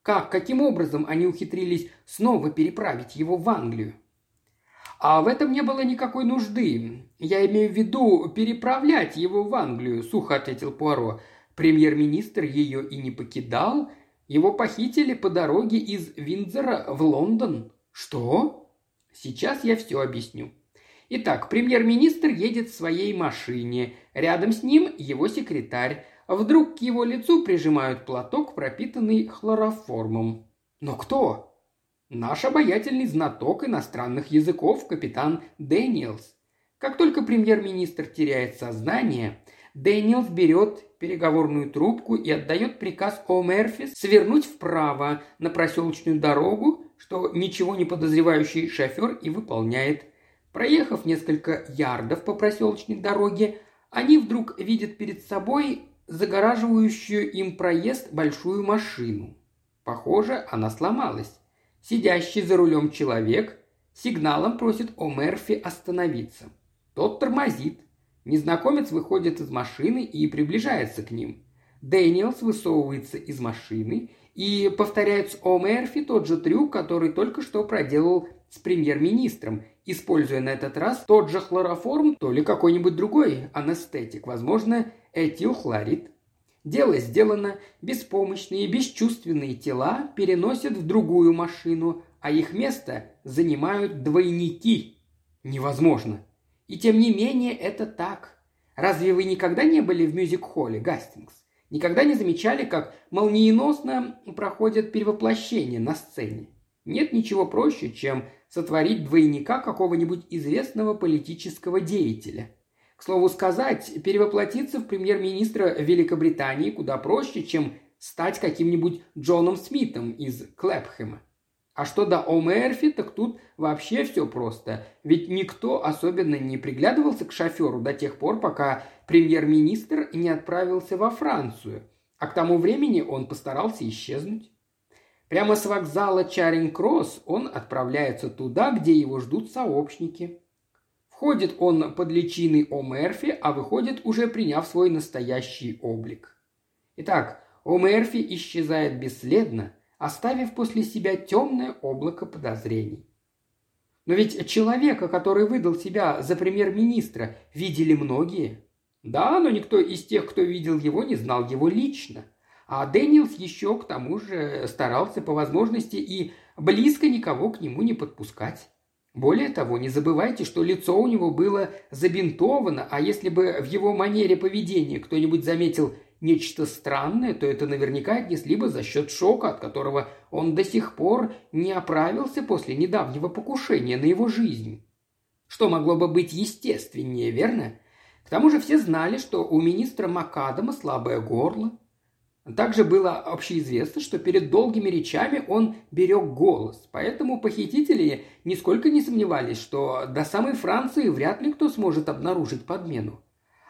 Как, каким образом они ухитрились снова переправить его в Англию? А в этом не было никакой нужды. Я имею в виду переправлять его в Англию, сухо ответил Пуаро. Премьер-министр ее и не покидал, его похитили по дороге из Виндзора в Лондон. Что? Сейчас я все объясню. Итак, премьер-министр едет в своей машине. Рядом с ним его секретарь. Вдруг к его лицу прижимают платок, пропитанный хлороформом. Но кто? Наш обаятельный знаток иностранных языков, капитан Дэниелс. Как только премьер-министр теряет сознание, Дэниелс берет переговорную трубку и отдает приказ О'Мерфи свернуть вправо на проселочную дорогу, что ничего не подозревающий шофер и выполняет. Проехав несколько ярдов по проселочной дороге, они вдруг видят перед собой загораживающую им проезд большую машину. Похоже, она сломалась. Сидящий за рулем человек сигналом просит О'Мерфи остановиться. Тот тормозит. Незнакомец выходит из машины и приближается к ним. Дэниелс высовывается из машины и повторяет с О'Мерфи тот же трюк, который только что проделал с премьер-министром, используя на этот раз тот же хлороформ, то ли какой-нибудь другой анестетик, возможно, этилхлорид. Дело сделано, беспомощные, бесчувственные тела переносят в другую машину, а их место занимают двойники. Невозможно. И тем не менее это так. Разве вы никогда не были в мюзик-холле, Гастингс? Никогда не замечали, как молниеносно проходят перевоплощения на сцене? Нет ничего проще, чем сотворить двойника какого-нибудь известного политического деятеля. К слову сказать, перевоплотиться в премьер-министра Великобритании куда проще, чем стать каким-нибудь Джоном Смитом из Клэпхэма. А что до Омерфи, так тут вообще все просто. Ведь никто особенно не приглядывался к шоферу до тех пор, пока премьер-министр не отправился во Францию. А к тому времени он постарался исчезнуть. Прямо с вокзала Чаринг-Кросс он отправляется туда, где его ждут сообщники. Входит он под личиной Омерфи, а выходит уже приняв свой настоящий облик. Итак, Омерфи исчезает бесследно – оставив после себя темное облако подозрений. Но ведь человека, который выдал себя за премьер-министра, видели многие. Да, но никто из тех, кто видел его, не знал его лично. А Дэниелс еще к тому же старался по возможности и близко никого к нему не подпускать. Более того, не забывайте, что лицо у него было забинтовано, а если бы в его манере поведения кто-нибудь заметил нечто странное, то это наверняка отнесли бы за счет шока, от которого он до сих пор не оправился после недавнего покушения на его жизнь. Что могло бы быть естественнее, верно? К тому же все знали, что у министра Макадама слабое горло. Также было общеизвестно, что перед долгими речами он берег голос, поэтому похитители нисколько не сомневались, что до самой Франции вряд ли кто сможет обнаружить подмену.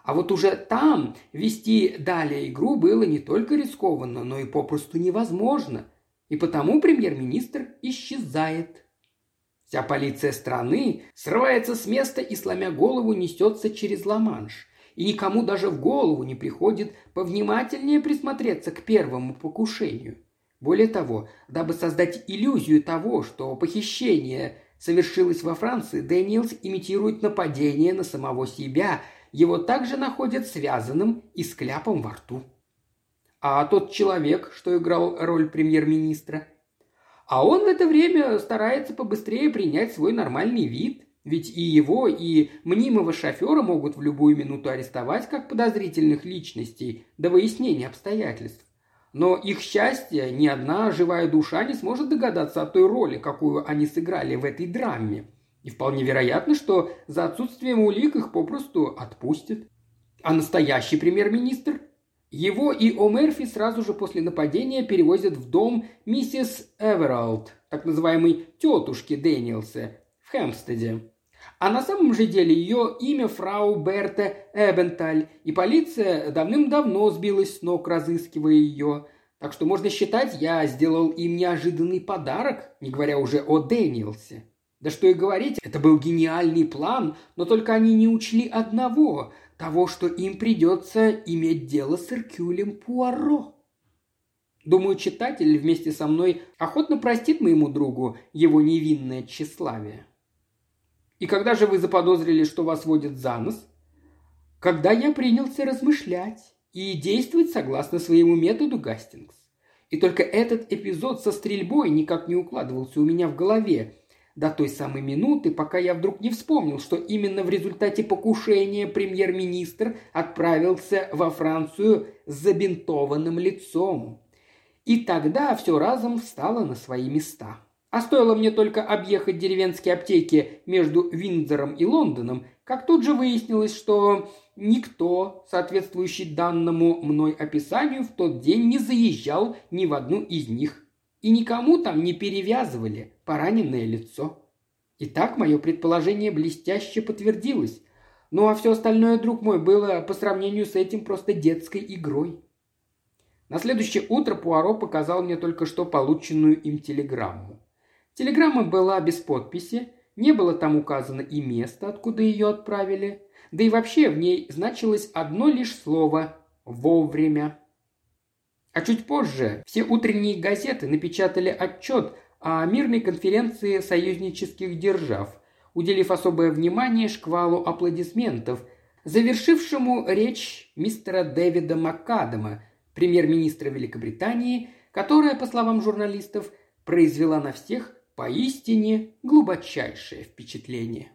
А вот уже там вести далее игру было не только рискованно, но и попросту невозможно. И потому премьер-министр исчезает. Вся полиция страны срывается с места и, сломя голову, несется через Ла-Манш. И никому даже в голову не приходит повнимательнее присмотреться к первому покушению. Более того, дабы создать иллюзию того, что похищение совершилось во Франции, Дэниелс имитирует нападение на самого себя – его также находят связанным и с кляпом во рту. А тот человек, что играл роль премьер-министра, а он в это время старается побыстрее принять свой нормальный вид, ведь и его, и мнимого шофера могут в любую минуту арестовать как подозрительных личностей до выяснения обстоятельств. Но их счастье ни одна живая душа не сможет догадаться о той роли, какую они сыграли в этой драме – и вполне вероятно, что за отсутствием улик их попросту отпустят. А настоящий премьер-министр? Его и О'Мерфи сразу же после нападения перевозят в дом миссис Эвералд, так называемой тетушки Дэниелса, в Хэмпстеде. А на самом же деле ее имя фрау Берта Эбенталь, и полиция давным-давно сбилась с ног, разыскивая ее. Так что можно считать, я сделал им неожиданный подарок, не говоря уже о Дэниелсе. Да что и говорить, это был гениальный план, но только они не учли одного – того, что им придется иметь дело с Иркюлем Пуаро. Думаю, читатель вместе со мной охотно простит моему другу его невинное тщеславие. И когда же вы заподозрили, что вас водят за нос? Когда я принялся размышлять и действовать согласно своему методу, Гастингс. И только этот эпизод со стрельбой никак не укладывался у меня в голове, до той самой минуты, пока я вдруг не вспомнил, что именно в результате покушения премьер-министр отправился во Францию с забинтованным лицом. И тогда все разом встало на свои места. А стоило мне только объехать деревенские аптеки между Виндзором и Лондоном, как тут же выяснилось, что никто, соответствующий данному мной описанию, в тот день не заезжал ни в одну из них. И никому там не перевязывали пораненное лицо. Итак, мое предположение блестяще подтвердилось. Ну а все остальное, друг мой, было по сравнению с этим просто детской игрой. На следующее утро Пуаро показал мне только что полученную им телеграмму. Телеграмма была без подписи, не было там указано и место, откуда ее отправили, да и вообще в ней значилось одно лишь слово «вовремя». А чуть позже все утренние газеты напечатали отчет о мирной конференции союзнических держав, уделив особое внимание шквалу аплодисментов, завершившему речь мистера Дэвида Маккадама, премьер-министра Великобритании, которая, по словам журналистов, произвела на всех поистине глубочайшее впечатление.